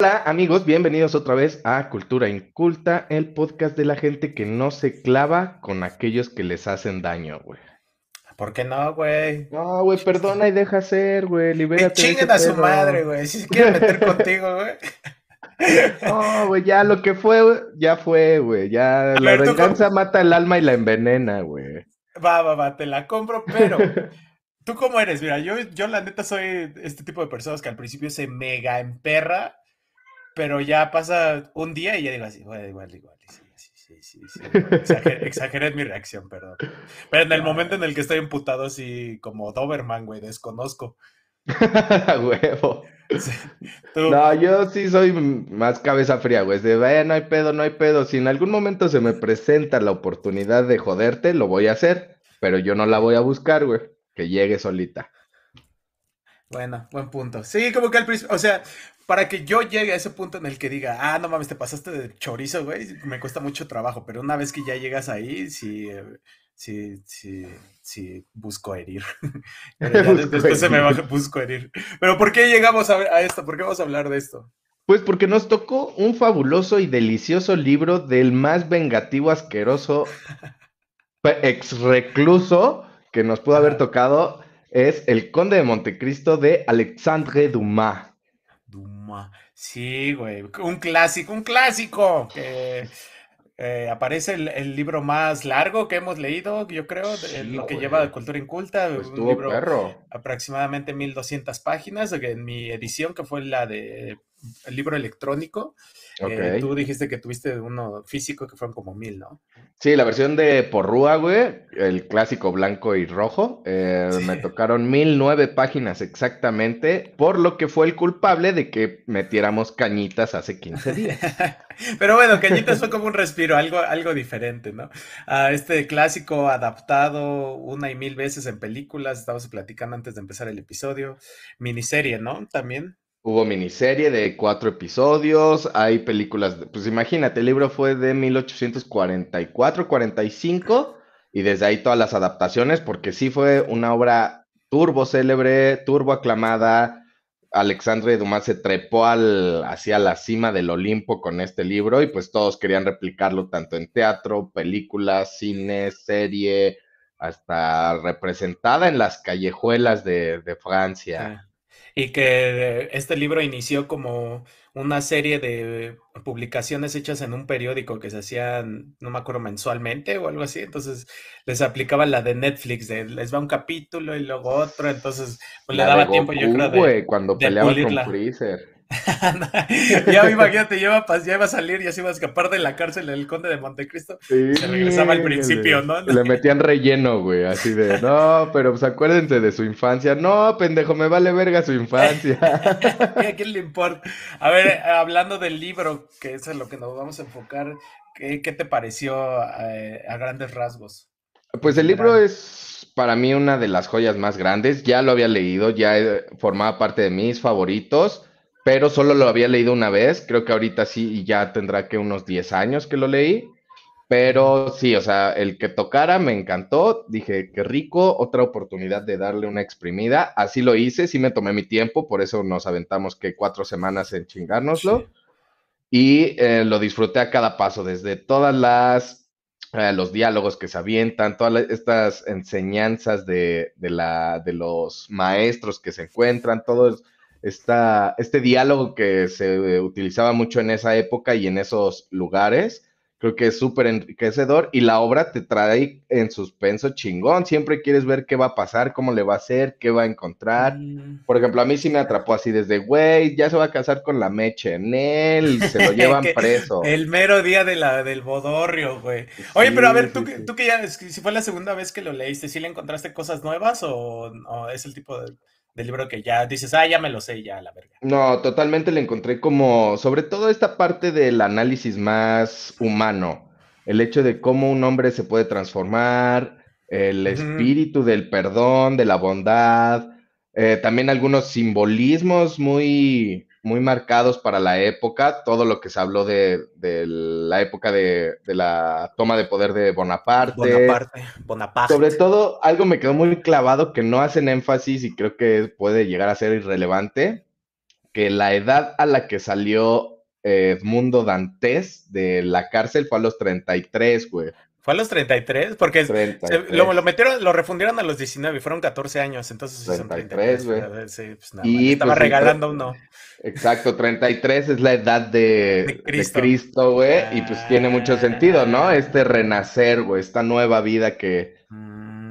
Hola amigos, bienvenidos otra vez a Cultura Inculta, el podcast de la gente que no se clava con aquellos que les hacen daño, güey. ¿Por qué no, güey? No, güey, perdona y deja ser, güey, Que libérate ese chinguen a su madre, güey. Si se quieren meter contigo, güey. No, güey, ya lo que fue, ya fue, güey, ya A la ver, tú venganza mata el alma y la envenena, güey. Va, va, va, te la compro, pero. ¿Tú cómo eres? Mira, yo, yo la neta soy este tipo de personas que al principio se mega emperra, pero ya pasa un día y ya digo así, bueno, igual, igual. Sí, sí, sí, sí. Exageré, exageré en mi reacción, perdón. Pero en el momento en el que estoy emputado, así como Doberman, güey, desconozco. Huevo. Sí. No, yo sí soy más cabeza fría, güey. De, "Ve, no hay pedo, no hay pedo. Si en algún momento se me presenta la oportunidad de joderte, lo voy a hacer. Pero yo no la voy a buscar, güey. Que llegue solita. Bueno, buen punto. Sí, como que al principio, o sea, para que yo llegue a ese punto en el que diga, ah, no mames, te pasaste de chorizo, güey, me cuesta mucho trabajo, pero una vez que ya llegas ahí, sí, eh, sí, sí, sí, busco herir. Después se me baja, busco herir. Pero ¿por qué llegamos a, a esto? ¿Por qué vamos a hablar de esto? Pues porque nos tocó un fabuloso y delicioso libro del más vengativo, asqueroso, ex recluso que nos pudo haber tocado. Es El Conde de Montecristo de Alexandre Dumas. Duma. Sí, güey, un clásico, un clásico que eh, aparece el, el libro más largo que hemos leído, yo creo, lo que lleva de Cultura Inculta, Pues un libro perro. aproximadamente 1200 páginas. En mi edición, que fue la de el libro electrónico, eh, tú dijiste que tuviste uno físico que fueron como mil, ¿no? Sí, la versión de Porrúa, güey, el clásico blanco y rojo, eh, me tocaron mil nueve páginas exactamente, por lo que fue el culpable de que metiéramos cañitas hace 15 días. Pero bueno, Cañitas fue como un respiro, algo, algo diferente, ¿no? A este clásico adaptado una y mil veces en películas, estábamos platicando antes de empezar el episodio, miniserie, ¿no? También. Hubo miniserie de cuatro episodios, hay películas, de- pues imagínate, el libro fue de 1844-45 y desde ahí todas las adaptaciones, porque sí fue una obra turbo célebre, turbo aclamada. Alexandre Dumas se trepó al, hacia la cima del Olimpo con este libro y pues todos querían replicarlo tanto en teatro, películas, cine, serie, hasta representada en las callejuelas de, de Francia. Y que este libro inició como una serie de publicaciones hechas en un periódico que se hacían, no me acuerdo, mensualmente o algo así. Entonces les aplicaba la de Netflix, de les va un capítulo y luego otro. Entonces, pues le daba tiempo, yo creo, de, güey, cuando de peleaba con pulirla. Freezer. Ya imagínate, ya iba, ya iba a salir, ya se iba a escapar de la cárcel el conde de Montecristo. Sí, Se regresaba al le- principio, ¿no? Le metían relleno, güey, así de, no, pero pues acuérdense de su infancia. No, pendejo, me vale verga su infancia. ¿Y a quién le importa? A ver, hablando del libro, que es en lo que nos vamos a enfocar, ¿qué, qué te pareció eh, a grandes rasgos? Pues el libro es para mí una de las joyas más grandes. Ya lo había leído, ya eh, formaba parte de mis favoritos, pero solo lo había leído una vez. Creo que ahorita sí, y ya tendrá que unos 10 años que lo leí. Pero sí, o sea, el que tocara me encantó. Dije, qué rico, otra oportunidad de darle una exprimida. Así lo hice, sí me tomé mi tiempo, por eso nos aventamos que cuatro semanas en chingárnoslo. Sí. Y eh, lo disfruté a cada paso, desde todas las eh, los diálogos que se avientan, todas estas enseñanzas de, de la, de los maestros que se encuentran, todo es- esta, este diálogo que se utilizaba mucho en esa época y en esos lugares. Creo que es súper enriquecedor y la obra te trae en suspenso chingón. Siempre quieres ver qué va a pasar, cómo le va a hacer, qué va a encontrar. Mm, Por ejemplo, a mí sí me atrapó así desde, güey, ya se va a casar con la Meche en él, se lo llevan preso. el mero día de la, del bodorrio, güey. Oye, pero a ver, sí, tú, que- sí. tú que ya, si fue la segunda vez que lo leíste, ¿sí le encontraste cosas nuevas o, o es el tipo de, de libro que ya dices, ah, ya me lo sé, ya, la verga? No, totalmente le encontré como, sobre todo esta parte del análisis más humano, el hecho de cómo un hombre se puede transformar, el espíritu del perdón, de la bondad, eh, también algunos simbolismos muy, muy marcados para la época, todo lo que se habló de, de la época de, de la toma de poder de Bonaparte. Bonaparte, Bonaparte. Sobre todo, algo me quedó muy clavado que no hacen énfasis y creo que puede llegar a ser irrelevante, que la edad a la que salió Edmundo Dantes de la cárcel fue a los 33, güey. ¿Fue a los 33? Porque lo, lo, metieron, lo refundieron a los 19 y fueron 14 años, entonces 33, güey. Sí, pues nada, y estaba pues, regalando uno. Exacto, 33 es la edad de, Cristo, güey, y pues tiene mucho sentido, ¿no? Ah. Este renacer, güey, esta nueva vida que,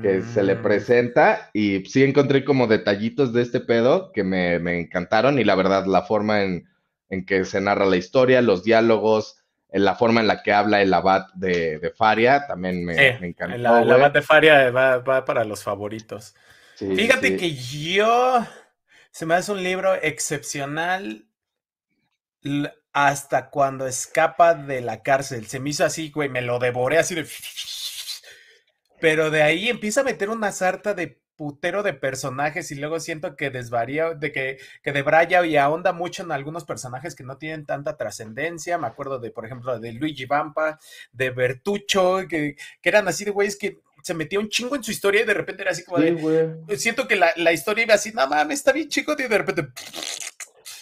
que se le mm. presenta y sí encontré como detallitos de este pedo que me, me encantaron y la verdad la forma en, en que se narra la historia, los diálogos, en la forma en la que habla el abad de, Faria, también me, encantó. el abad de Faria va, para los favoritos. Fíjate que yo, se me hace un libro excepcional hasta cuando escapa de la cárcel. Se me hizo así, güey, me lo devoré así de... Pero de ahí empieza a meter una sarta de putero de personajes y luego siento que desvaría, de que, que debraya y ahonda mucho en algunos personajes que no tienen tanta trascendencia. Me acuerdo de, por ejemplo, de Luigi Vampa, de Bertuccio, que, que eran así de güeyes que se metía un chingo en su historia y de repente era así como de. Siento que la, la, historia iba así, no mames, está bien chico, y de repente.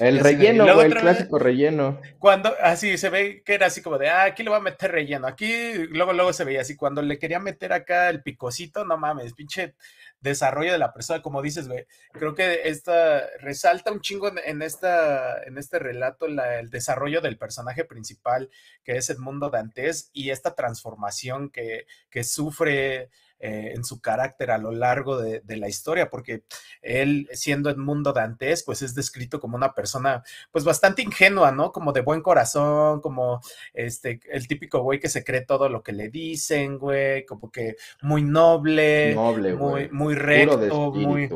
El relleno, el clásico relleno. Cuando, así se ve que era así como de, ah, aquí le voy a meter relleno. Aquí, luego, luego se veía así, cuando le quería meter acá el picocito, no mames, pinche desarrollo de la persona, como dices, güey. Creo que esta resalta un chingo en, esta, en este relato el desarrollo del personaje principal, que es Edmundo Dantes, y esta transformación que, que sufre eh, en su carácter a lo largo de, la historia, porque él, siendo Edmundo Dantes, pues es descrito como una persona, pues bastante ingenua, ¿no? Como de buen corazón, como este, el típico güey que se cree todo lo que le dicen, güey, como que muy noble, muy, muy recto, muy,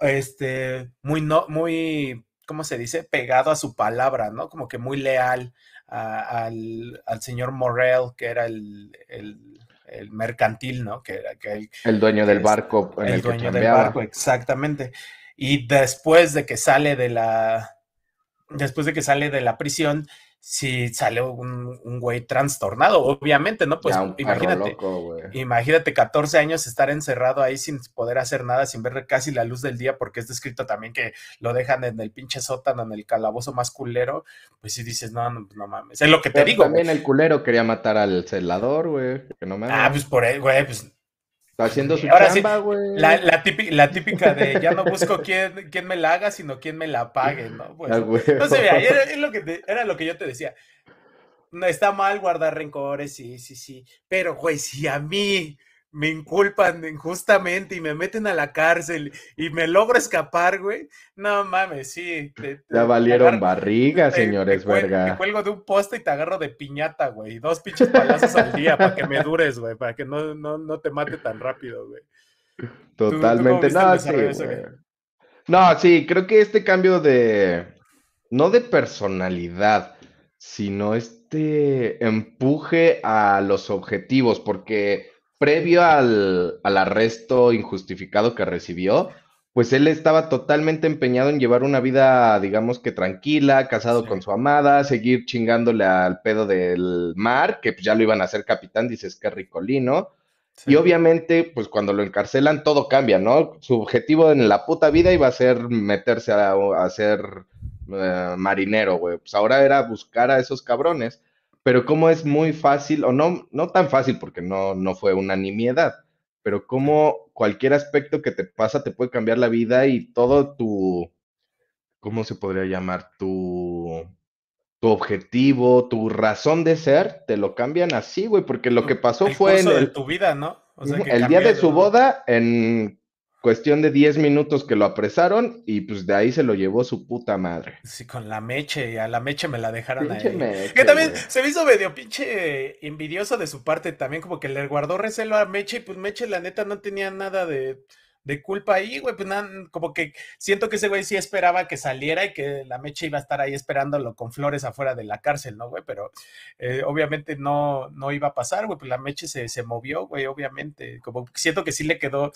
este, muy, no, muy, ¿cómo se dice? Pegado a su palabra, ¿no? Como que muy leal al, señor Morel, que era el el mercantil, ¿no? Que, el, dueño del barco. el, dueño del barco, exactamente. Y después de que sale de la, después de que sale de la prisión, si sale un, un güey trastornado, obviamente, ¿no? Pues imagínate, imagínate 14 años estar encerrado ahí sin poder hacer nada, sin ver casi la luz del día, porque es descrito también que lo dejan en el pinche sótano, en el calabozo más culero, pues si dices, no, no, no mames, es lo que te digo. También el culero quería matar al celador, güey, que no Ah, pues por ahí, güey, pues haciendo su chamba, güey. la, típica, de ya no busco quién, quién, me la haga, sino quién me la pague, ¿no? Pues, entonces, mira, era, lo que era lo que yo te decía. No está mal guardar rencores, sí, sí, sí. Pero, güey, si a mí me inculpan injustamente y me meten a la cárcel y me logro escapar, güey. No mames, sí. ya valieron barrigas, señores, verga. Te cuelgo de un poste y te agarro de piñata, güey. Dos pinches palazos al día para que me dures, güey, para que no, no, no, te mate tan rápido, güey. Totalmente. no, sí, no, sí, creo que este cambio de. No de personalidad, sino este empuje a los objetivos, porque previo al, arresto injustificado que recibió, pues él estaba totalmente empeñado en llevar una vida, digamos que tranquila, casado con su amada, seguir chingándole al pedo del mar, que pues ya lo iban a hacer capitán, dices que ricolino. Y obviamente, pues cuando lo encarcelan, todo cambia, ¿no? Su objetivo en la puta vida iba a ser meterse a, ser eh, marinero, güey. Pues ahora era buscar a esos cabrones pero cómo es muy fácil, o no, no tan fácil porque no, no fue una nimiedad, pero cómo cualquier aspecto que te pasa te puede cambiar la vida y todo tu, ¿cómo se podría llamar? Tu, tu objetivo, tu razón de ser, te lo cambian así, güey, porque lo que pasó fue en el, tu vida, ¿no? el día de su boda, en Cuestión de 10 minutos que lo apresaron y pues de ahí se lo llevó su puta madre. Sí, con la meche, a la meche me la dejaron ahí. que también se me hizo medio pinche envidioso de su parte también, como que le guardó recelo a Meche y pues Meche la neta no tenía nada de, culpa ahí, güey, pues nada, como que siento que ese güey sí esperaba que saliera y que la Meche iba a estar ahí esperándolo con flores afuera de la cárcel, ¿no, güey? Pero eh, obviamente no, no iba a pasar, güey, pues la Meche se, se movió, güey, obviamente, como siento que sí le quedó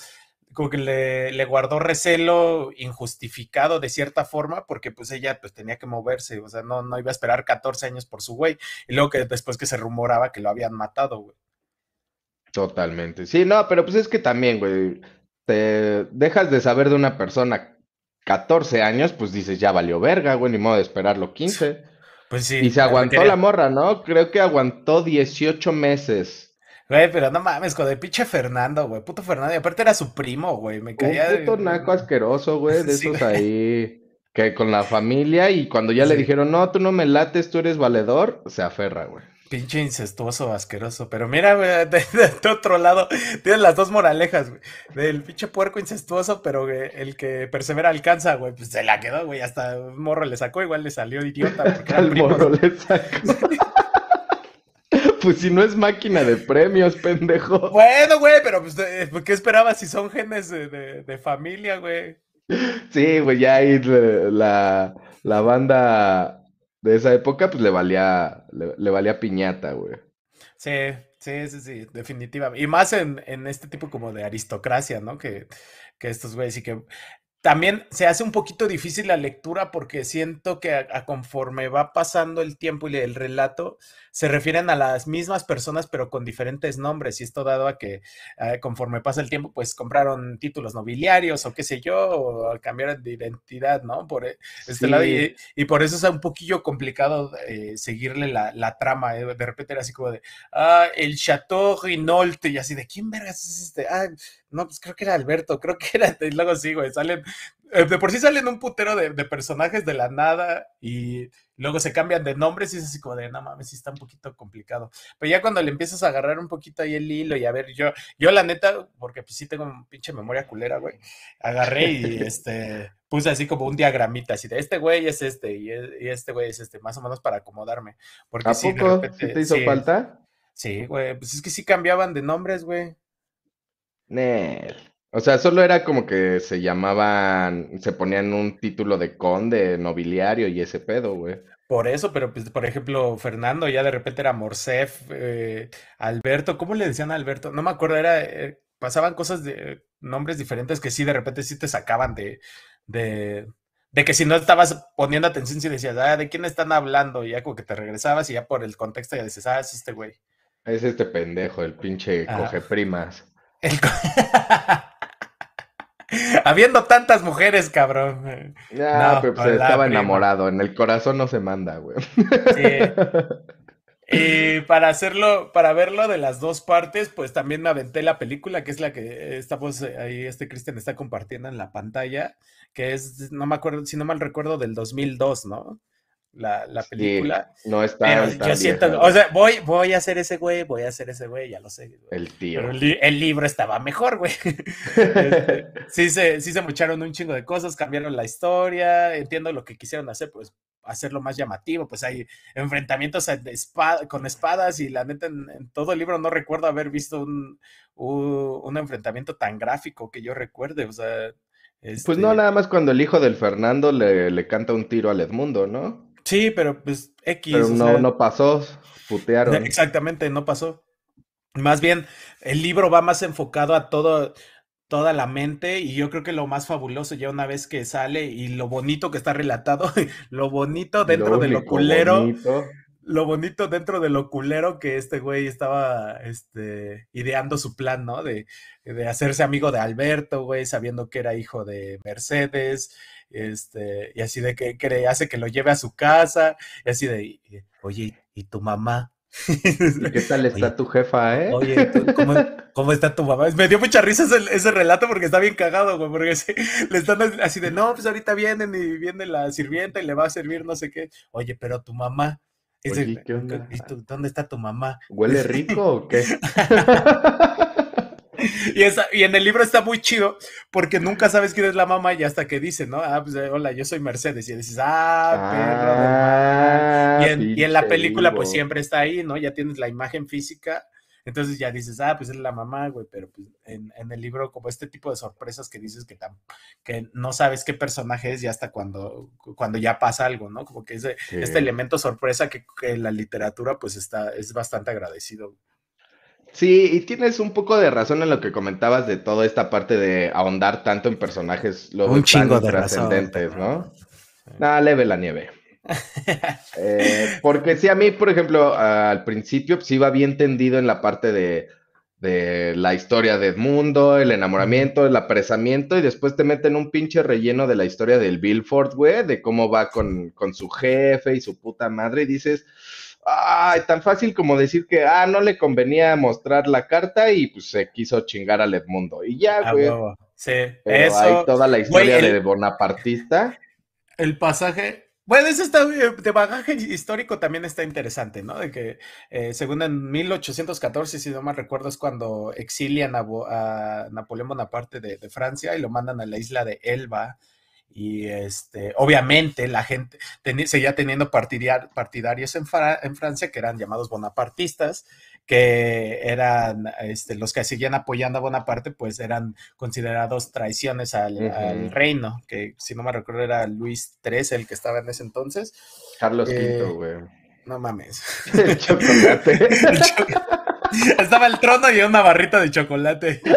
como que le, guardó recelo injustificado de cierta forma, porque pues ella pues tenía que moverse, o sea, no, no iba a esperar 14 años por su güey, y luego que después que se rumoraba que lo habían matado, güey. Totalmente, sí, no, pero pues es que también, güey, te dejas de saber de una persona 14 años, pues dices, ya valió verga, güey, ni modo de esperarlo 15. Pues sí. Y se aguantó la morra, ¿no? Creo que aguantó 18 meses. Güey, pero no mames, con el pinche Fernando, güey. Puto Fernando. Y aparte era su primo, güey. Me caía. Un puto naco asqueroso, güey. De esos ahí. Que con la familia. Y cuando ya le dijeron, no, tú no me lates, tú eres valedor, se aferra, güey. Pinche incestuoso, asqueroso. Pero mira, güey, de, otro lado, tienen las dos moralejas, güey. Del pinche puerco incestuoso, pero el que persevera alcanza, güey. Pues se la quedó, güey. Hasta un morro le sacó, igual le salió idiota. Porque morro le sacó. Pues si no es máquina de premios, pendejo. Bueno, güey, pero pues, ¿qué esperabas si son genes de, familia, güey? Sí, güey, ya ahí la, la banda de esa época, pues le valía, le, valía piñata, güey. Sí, sí, sí, sí, definitiva. Y más en, en, este tipo como de aristocracia, ¿no? Que, que estos güeyes y que también se hace un poquito difícil la lectura porque siento que a, conforme va pasando el tiempo y el relato, se refieren a las mismas personas pero con diferentes nombres y esto dado a que eh, conforme pasa el tiempo pues compraron títulos nobiliarios o qué sé yo, o cambiaron de identidad, ¿no? Por e, este lado y, por eso es un poquillo complicado eh, seguirle la, trama, ¿eh? de repente era así como de, ah, el Chateau Rinault y así de, ¿quién vergas es este? Ah, no, pues creo que era Alberto, creo que era, y luego sí, güey, salen, de por sí salen un putero de, personajes de la nada y luego se cambian de nombres y es así como de, no mames, sí está un poquito complicado. Pero ya cuando le empiezas a agarrar un poquito ahí el hilo y a ver, yo, yo la neta, porque pues sí tengo un pinche memoria culera, güey, agarré y este, puse así como un diagramita, así de, este güey es este y, este güey es este, más o menos para acomodarme. Porque ¿A poco? te hizo falta? Sí, güey, pues es que sí cambiaban de nombres, güey. Nel. O sea, solo era como que se llamaban, se ponían un título de conde, nobiliario y ese pedo, güey. Por eso, pero pues, por ejemplo, Fernando ya de repente era Morcef, eh, Alberto, ¿cómo le decían a Alberto? No me acuerdo, era, eh, pasaban cosas de nombres diferentes que sí de repente sí te sacaban de, de, de que si no estabas poniendo atención, si decías, ah, ¿de quién están hablando? Y ya como que te regresabas y ya por el contexto ya dices, ah, es este güey. Es este pendejo, el pinche coge primas. Habiendo tantas mujeres, cabrón. no, pero pues estaba enamorado. En el corazón no se manda, güey. Y para hacerlo, para verlo de las dos partes, pues también me aventé la película, que es la que estamos ahí, este Cristian está compartiendo en la pantalla, que es, no me acuerdo, si no mal recuerdo, del 2002, ¿no? La, la película. no está. yo siento, o sea, voy, voy a hacer ese güey, voy a hacer ese güey, ya lo sé. El tío. Pero el, libro estaba mejor, güey. Este, sí, se, sí se mucharon un chingo de cosas, cambiaron la historia, entiendo lo que quisieron hacer, pues hacerlo más llamativo, pues hay enfrentamientos con espadas y la neta en, todo el libro no recuerdo haber visto un, un, enfrentamiento tan gráfico que yo recuerde, o sea... Pues no, este nada más cuando el hijo del Fernando le, le canta un tiro al Edmundo, ¿no? Sí, pero pues X. Pero no, no pasó, putearon. Exactamente, no pasó. Más bien, el libro va más enfocado a todo, toda la mente y yo creo que lo más fabuloso ya una vez que sale y lo bonito que está relatado, lo bonito dentro de lo culero, lo bonito dentro de lo culero que este güey estaba este, ideando su plan, ¿no? De, de hacerse amigo de Alberto, güey, sabiendo que era hijo de Mercedes, este, y así de que, que hace que lo lleve a su casa, y así de, oye, ¿y tu mamá? ¿Y qué tal está tu jefa, eh? Oye, ¿cómo, está tu mamá? Me dio mucha risa ese, relato porque está bien cagado, güey, porque le están así de, no, pues ahorita vienen y viene la sirvienta y le va a servir no sé qué. Oye, pero tu mamá. Oye, ¿qué onda? ¿Dónde está tu mamá? ¿Huele rico o qué? Y, en el libro está muy chido porque nunca sabes quién es la mamá y hasta que dice, ¿no? Ah, pues hola, yo soy Mercedes. Y dices, ah, perro de ah, Y en, la película, pues siempre está ahí, ¿no? Ya tienes la imagen física. Entonces ya dices, ah, pues es la mamá, güey, pero pues en, el libro, como este tipo de sorpresas que dices que, que no sabes qué personaje es y hasta cuando, cuando ya pasa algo, ¿no? Como que ese, este elemento sorpresa que, que, la literatura, pues está, es bastante agradecido. Sí, y tienes un poco de razón en lo que comentabas de toda esta parte de ahondar tanto en personajes luego tan trascendentes, ¿no? Nada, leve la nieve. Eh, porque sí, a mí, por ejemplo, al principio pues iba bien tendido en la parte de, de la historia de Edmundo, el enamoramiento, el apresamiento, y después te meten un pinche relleno de la historia del Billford, güey, de cómo va con, con su jefe y su puta madre, y dices, ay, tan fácil como decir que, ah, no le convenía mostrar la carta y pues se quiso chingar al Edmundo. Y ya, güey. sí, Pero eso. hay toda la historia de Bonapartista. El pasaje, bueno, eso está de bagaje histórico también está interesante, ¿no? De que eh, según en 1814, si no mal recuerdo, es cuando exilian a, Napoleón Bonaparte de, de, Francia y lo mandan a la isla de Elba. Y este, obviamente la gente seguía teniendo partidarios en Francia que eran llamados bonapartistas que eran este, los que seguían apoyando a Bonaparte, pues eran considerados traiciones al, uh -huh. al, reino, que si no me recuerdo era Luis XIII el que estaba en ese entonces. Carlos eh, V, güey. No mames. El chocolate. el cho estaba el trono y una barrita de chocolate.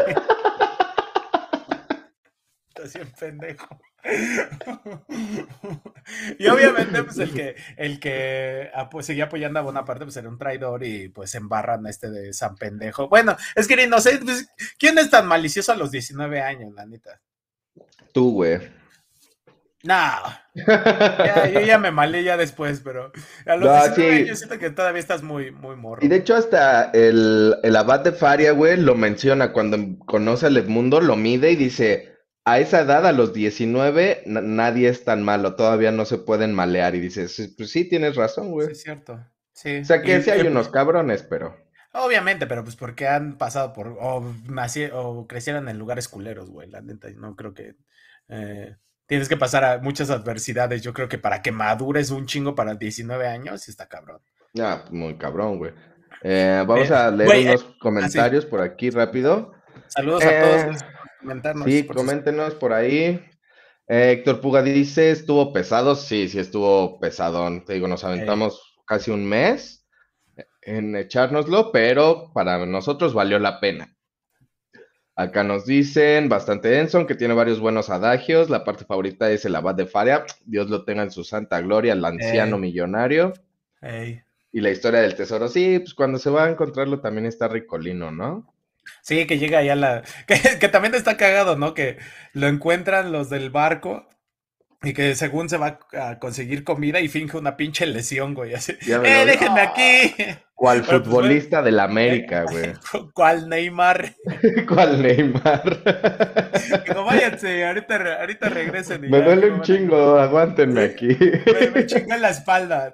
Así en pendejo. y obviamente, pues el que, el que seguía apoyando a Bonaparte, pues era un traidor y pues embarran a este de San Pendejo. Bueno, es que no sé, pues, ¿quién es tan malicioso a los 19 años, la neta? Tú, güey. No, ya, yo ya me malé ya después, pero a los no, 19 sí. yo siento que todavía estás muy, muy morro. Y de hecho hasta el, el abad de Faria, güey, lo menciona cuando conoce al Edmundo, lo mide y dice, a esa edad, a los 19, nadie es tan malo, todavía no se pueden malear. Y dices, pues sí, tienes razón, güey. Sí, es cierto. Sí. O sea que y, sí hay y, unos cabrones, pero. Obviamente, pero pues porque han pasado por. O, o crecieron en lugares culeros, güey. La neta, no creo que. Eh, tienes que pasar a muchas adversidades. Yo creo que para que madures un chingo para 19 años, sí está cabrón. Ah, muy cabrón, güey. Eh, vamos a leer unos eh, comentarios así. por aquí rápido. Saludos a todos comentarnos. Sí, por coméntenos por ahí. Eh, Héctor Puga dice, ¿estuvo pesado? Sí, sí, estuvo pesadón. Te digo, nos aventamos eh. casi un mes en echárnoslo, pero para nosotros valió la pena. Acá nos dicen, bastante denso, que tiene varios buenos adagios. La parte favorita es el abad de Faria. Dios lo tenga en su santa gloria, el anciano Ey. millonario. Ey. Y la historia del tesoro, sí, pues cuando se va a encontrarlo también está ricolino, ¿no? Sí, que llega allá la. Que, que, también está cagado, ¿no? Que lo encuentran los del barco y que según se va a conseguir comida y finge una pinche lesión, güey. Así. ¡Eh, déjenme aquí! ¿Cuál Pero, futbolista pues, del América, güey? ¿Cuál Neymar? ¿Cuál Neymar? no váyanse, ahorita, ahorita regresen. me duele un chingo, aguántenme aquí. Me, me chinga en la espalda.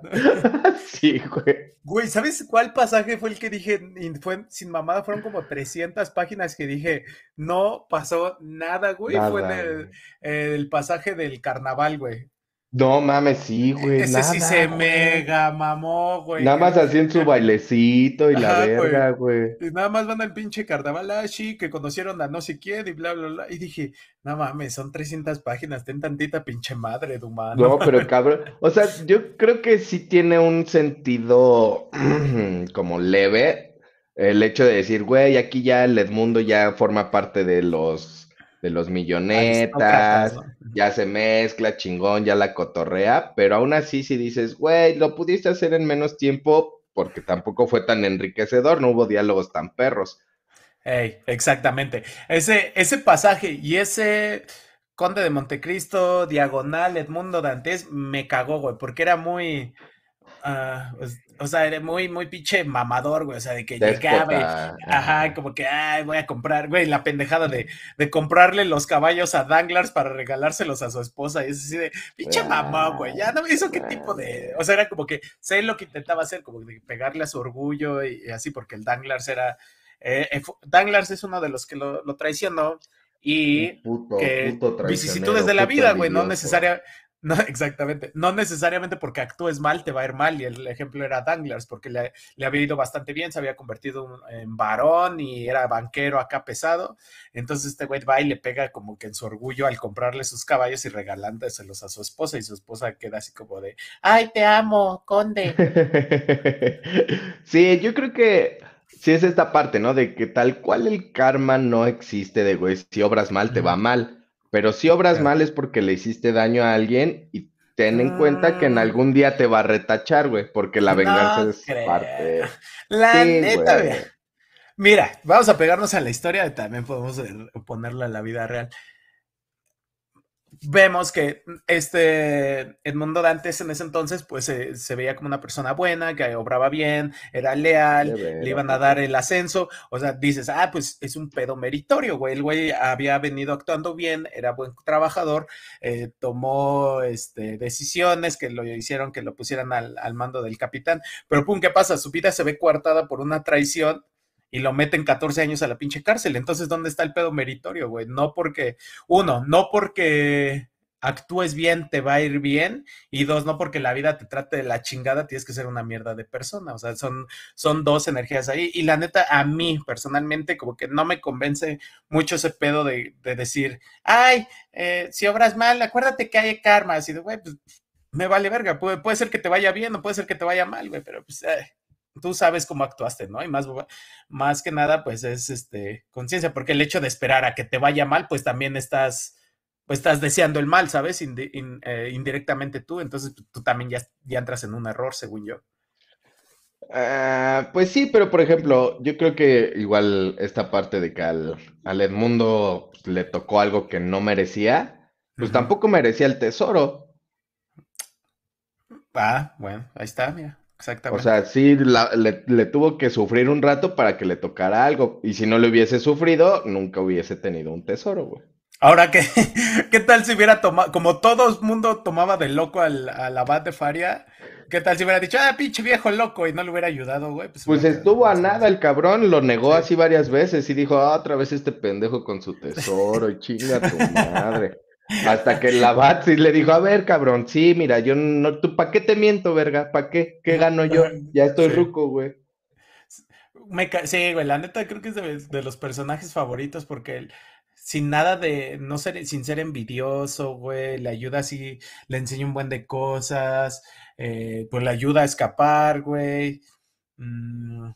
sí, güey. Güey, ¿sabes cuál pasaje fue el que dije? Fue sin mamada, fueron como 300 páginas que dije, no pasó nada, güey. Nada, fue en el, el, pasaje del carnaval, güey. No mames, sí, güey. Ese nada, sí se güey. mega mamó, güey. Nada más hacían su bailecito y la verga, güey. Y nada más van al pinche carnaval, ah, sí, que conocieron a no sé quién y bla, bla, bla. Y dije, no mames, son 300 páginas, ten tantita pinche madre de humano. No, pero cabrón, o sea, yo creo que sí tiene un sentido como leve el hecho de decir, güey, aquí ya el Edmundo ya forma parte de los de los millonetas, ya se mezcla, chingón, ya la cotorrea, pero aún así si dices, güey, lo pudiste hacer en menos tiempo porque tampoco fue tan enriquecedor, no hubo diálogos tan perros. Hey, exactamente. Ese, ese pasaje y ese Conde de Montecristo, Diagonal, Edmundo Dantes, me cagó, güey, porque era muy... Uh, pues, o sea, era muy, muy pinche mamador, güey. O sea, de que llegaba ajá, como que, ay, voy a comprar, güey, la pendejada de, de comprarle los caballos a Danglars para regalárselos a su esposa. Y es así de, pinche mamá, güey. Ya no me hizo qué tipo de. O sea, era como que sé lo que intentaba hacer, como de pegarle a su orgullo y, y así, porque el Danglars era. Eh, eh, Danglars es uno de los que lo, lo traicionó y puto, que puto vicisitudes de la vida, güey, no necesaria, no, exactamente. No necesariamente porque actúes mal te va a ir mal. Y el ejemplo era Danglars, porque le, le había ido bastante bien, se había convertido en varón y era banquero acá pesado. Entonces este güey va y le pega como que en su orgullo al comprarle sus caballos y regalándoselos a su esposa. Y su esposa queda así como de, ay, te amo, conde. sí, yo creo que sí es esta parte, ¿no? De que tal cual el karma no existe de, güey, si obras mal, te va mal. Pero si obras mal es porque le hiciste daño a alguien y ten en cuenta que en Mm. algún día te va a retachar, güey, porque la venganza No es creo. parte. La Sí, neta, güey. Mira, vamos a pegarnos a la historia, también podemos ponerla en la vida real vemos que este Edmundo Dantes en ese entonces pues se veía como una persona buena, que obraba bien, era leal, le iban a dar el ascenso, o sea, dices, ah, pues es un pedo meritorio, güey, el güey había venido actuando bien, era buen trabajador, eh, tomó este, decisiones que lo hicieron que lo pusieran al, al mando del capitán, pero pum, ¿qué pasa? Su vida se ve coartada por una traición y lo meten 14 años a la pinche cárcel. Entonces, ¿dónde está el pedo meritorio, güey? No porque, uno, no porque actúes bien te va a ir bien y dos, no porque la vida te trate de la chingada tienes que ser una mierda de persona, o sea, son, son dos energías ahí y la neta a mí personalmente como que no me convence mucho ese pedo de, decir, ay, eh, si obras mal, acuérdate que hay karma, así de, güey, pues me vale verga, puede, puede ser que te vaya bien o puede ser que te vaya mal, güey, pero pues... Eh, tú sabes cómo actuaste, ¿no? Y más, más que nada, pues es este conciencia, porque el hecho de esperar a que te vaya mal, pues también estás, pues estás deseando el mal, ¿sabes? Eh, indirectamente tú, entonces pues, tú también ya, ya entras en un error, según yo. Ah, pues sí, pero por ejemplo, yo creo que igual esta parte de que al, Edmundo le tocó algo que no merecía, pues tampoco merecía el tesoro. Ah, bueno, ahí está, mira. Exactamente. O sea, sí, le, tuvo que sufrir un rato para que le tocara algo. Y si no le hubiese sufrido, nunca hubiese tenido un tesoro, güey. Ahora, ¿qué, ¿qué tal si hubiera tomado, como todo el mundo tomaba de loco al, al abad de Faria, ¿qué tal si hubiera dicho, ah, pinche viejo loco, y no le hubiera ayudado, güey? Pues, pues estuvo a nada el cabrón, lo negó así varias veces y dijo, ah, otra vez este pendejo con su tesoro y chinga tu madre. Hasta que la Bat le dijo, a ver, cabrón, sí, mira, yo no, ¿tú para qué te miento, verga? ¿Para qué? ¿Qué gano yo? Ya estoy ruco, güey. sí, güey, la neta creo que es de, los personajes favoritos porque sin nada de, no ser, sin ser envidioso, güey, le ayuda así, le enseña un buen de cosas, eh, pues le ayuda a escapar, güey. Mm,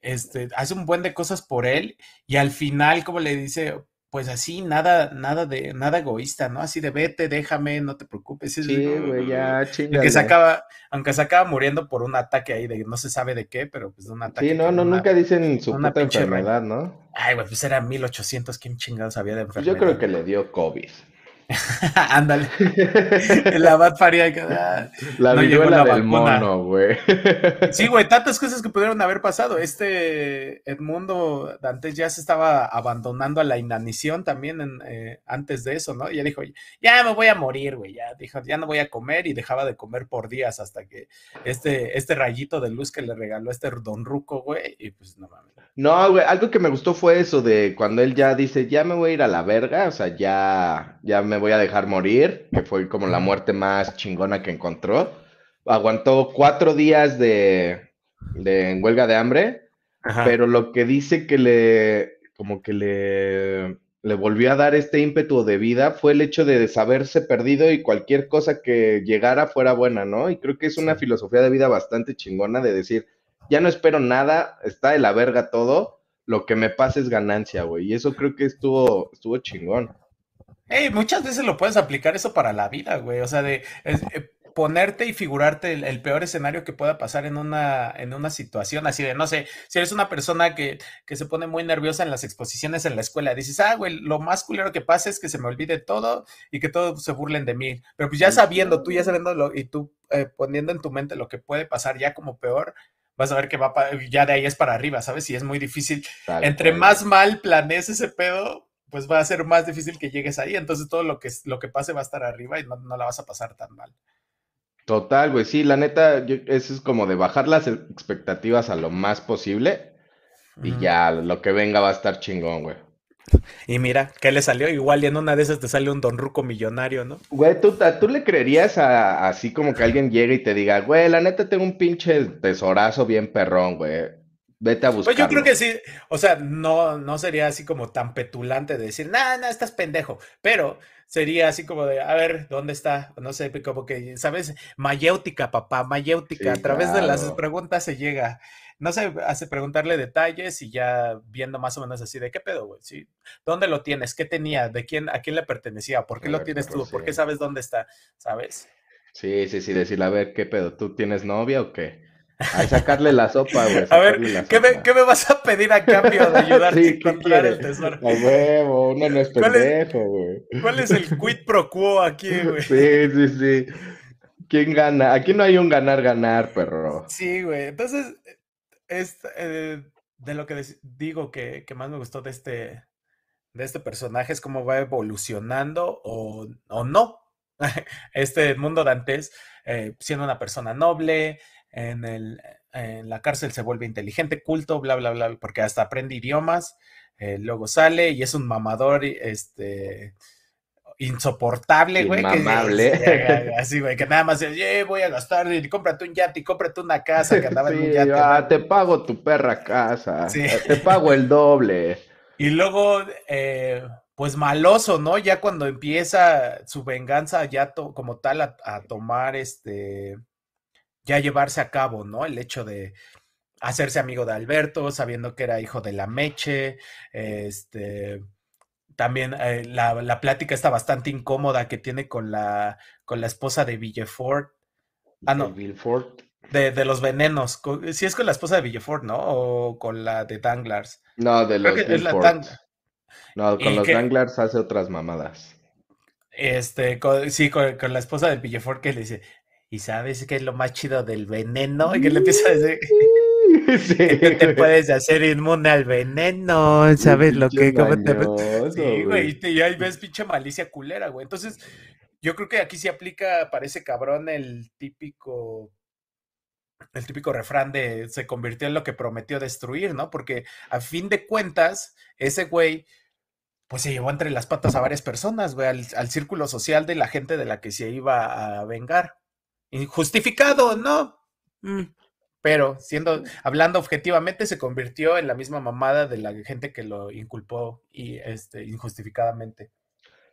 este, hace un buen de cosas por él y al final, como le dice, pues así, nada, nada de, nada egoísta, ¿no? Así de vete, déjame, no te preocupes. Sí, güey, ya, chingale. Aunque se acaba, aunque se acaba muriendo por un ataque ahí de no se sabe de qué, pero pues de un ataque. Sí, no, no, nunca dicen su puta enfermedad, ¿no? Ay, güey, pues era 1800, ¿quién chingados había de enfermedad? Yo creo que le dio COVID. Ándale. la Bad Faria. Ah, la no viruela del mono, güey. sí, güey, tantas cosas que pudieron haber pasado. Este Edmundo Dantes ya se estaba abandonando a la inanición también eh, antes de eso, ¿no? Y ya dijo, ya me voy a morir, güey. Ya dijo, ya no voy a comer y dejaba de comer por días hasta que este, este rayito de luz que le regaló este Don Ruco, güey, y pues no mames. No, güey, algo que me gustó fue eso de cuando él ya dice, ya me voy a ir a la verga, o sea, ya, ya me voy a dejar morir, que fue como la muerte más chingona que encontró. Aguantó cuatro días de, de huelga de hambre, pero lo que dice que le, como que le, le volvió a dar este ímpetu de vida fue el hecho de saberse perdido y cualquier cosa que llegara fuera buena, ¿no? Y creo que es una filosofía de vida bastante chingona de decir, ya no espero nada, está de la verga todo, lo que me pase es ganancia, güey. Y eso creo que estuvo, estuvo chingón. Hey, muchas veces lo puedes aplicar eso para la vida, güey. O sea, de eh, ponerte y figurarte el, peor escenario que pueda pasar en una, en una situación así de, no sé, si eres una persona que, que, se pone muy nerviosa en las exposiciones en la escuela, dices, ah, güey, lo más culero que pasa es que se me olvide todo y que todos se burlen de mí. Pero pues ya sabiendo, tú ya sabiendo y tú eh, poniendo en tu mente lo que puede pasar ya como peor, vas a ver que va ya de ahí es para arriba, ¿sabes? Y es muy difícil. Entre más mal planees ese pedo, pues va a ser más difícil que llegues ahí. Entonces todo lo que, lo que pase va a estar arriba y no, la vas a pasar tan mal. Total, güey. Sí, la neta, eso es como de bajar las expectativas a lo más posible y ya lo que venga va a estar chingón, güey. Y mira, ¿qué le salió? Igual y en una de esas te sale un don ruco millonario, ¿no? Güey, ¿tú, ¿tú le creerías a, así como que alguien llegue y te diga, güey, la neta tengo un pinche tesorazo bien perrón, güey. Vete a buscar. Pues yo creo que sí, o sea, no, no sería así como tan petulante de decir, nah, no, estás pendejo, pero sería así como de, a ver, ¿dónde está? No sé, como que, ¿sabes? Mayéutica, papá, mayéutica, a través de las preguntas se llega no sé, hace preguntarle detalles y ya viendo más o menos así de qué pedo, güey, ¿sí? ¿Dónde lo tienes? ¿Qué tenía? ¿De quién, a quién le pertenecía? ¿Por qué lo tienes tú? ¿Por qué sabes dónde está? ¿Sabes? Sí, sí, sí, decirle, a ver, ¿qué pedo? ¿Tú tienes novia o qué? A sacarle la sopa, güey. A ver, ¿qué me, ¿qué me, vas a pedir a cambio de ayudarte a encontrar el tesoro? A huevo, uno no es pendejo, güey. ¿Cuál es el quid pro quo aquí, güey? Sí, sí, sí. ¿Quién gana? Aquí no hay un ganar-ganar, perro. Sí, güey. Entonces, es, eh, de lo que digo que, que, más me gustó de este, de este personaje es cómo va evolucionando o, o no. este mundo dantes, eh, siendo una persona noble, en, el, en la cárcel se vuelve inteligente, culto, bla, bla, bla, porque hasta aprende idiomas, eh, luego sale y es un mamador, este insoportable, güey. Que, así, güey, que nada más es, voy a gastar, y cómprate un yate, y cómprate una casa, que andaba en un yate. Ah, te pago tu perra casa, te pago el doble. Y luego, eh, pues maloso, ¿no? Ya cuando empieza su venganza ya como tal a, tomar este, ya llevarse a cabo, ¿no? El hecho de hacerse amigo de Alberto, sabiendo que era hijo de la Meche, este, también eh, la, plática está bastante incómoda que tiene con la, con la esposa de Villefort. Ah, no. De, de, los venenos. Si es con la esposa de Villefort, ¿no? O con la de Danglars. No, de los No, con los Danglars hace otras mamadas. Este, sí, con, la esposa de Villefort que le dice, ¿y sabes qué es lo más chido del veneno? Y que le empieza a decir... que te puedes hacer inmune al veneno, ¿sabes lo que? ¿Cómo te... Sí, güey, y, ahí ves pinche malicia culera, güey. Entonces, yo creo que aquí se aplica para ese cabrón el típico el típico refrán de se convirtió en lo que prometió destruir, ¿no? Porque a fin de cuentas, ese güey, pues se llevó entre las patas a varias personas, güey, al, al, círculo social de la gente de la que se iba a vengar. Injustificado, ¿no? Mm pero siendo, hablando objetivamente, se convirtió en la misma mamada de la gente que lo inculpó y este, injustificadamente.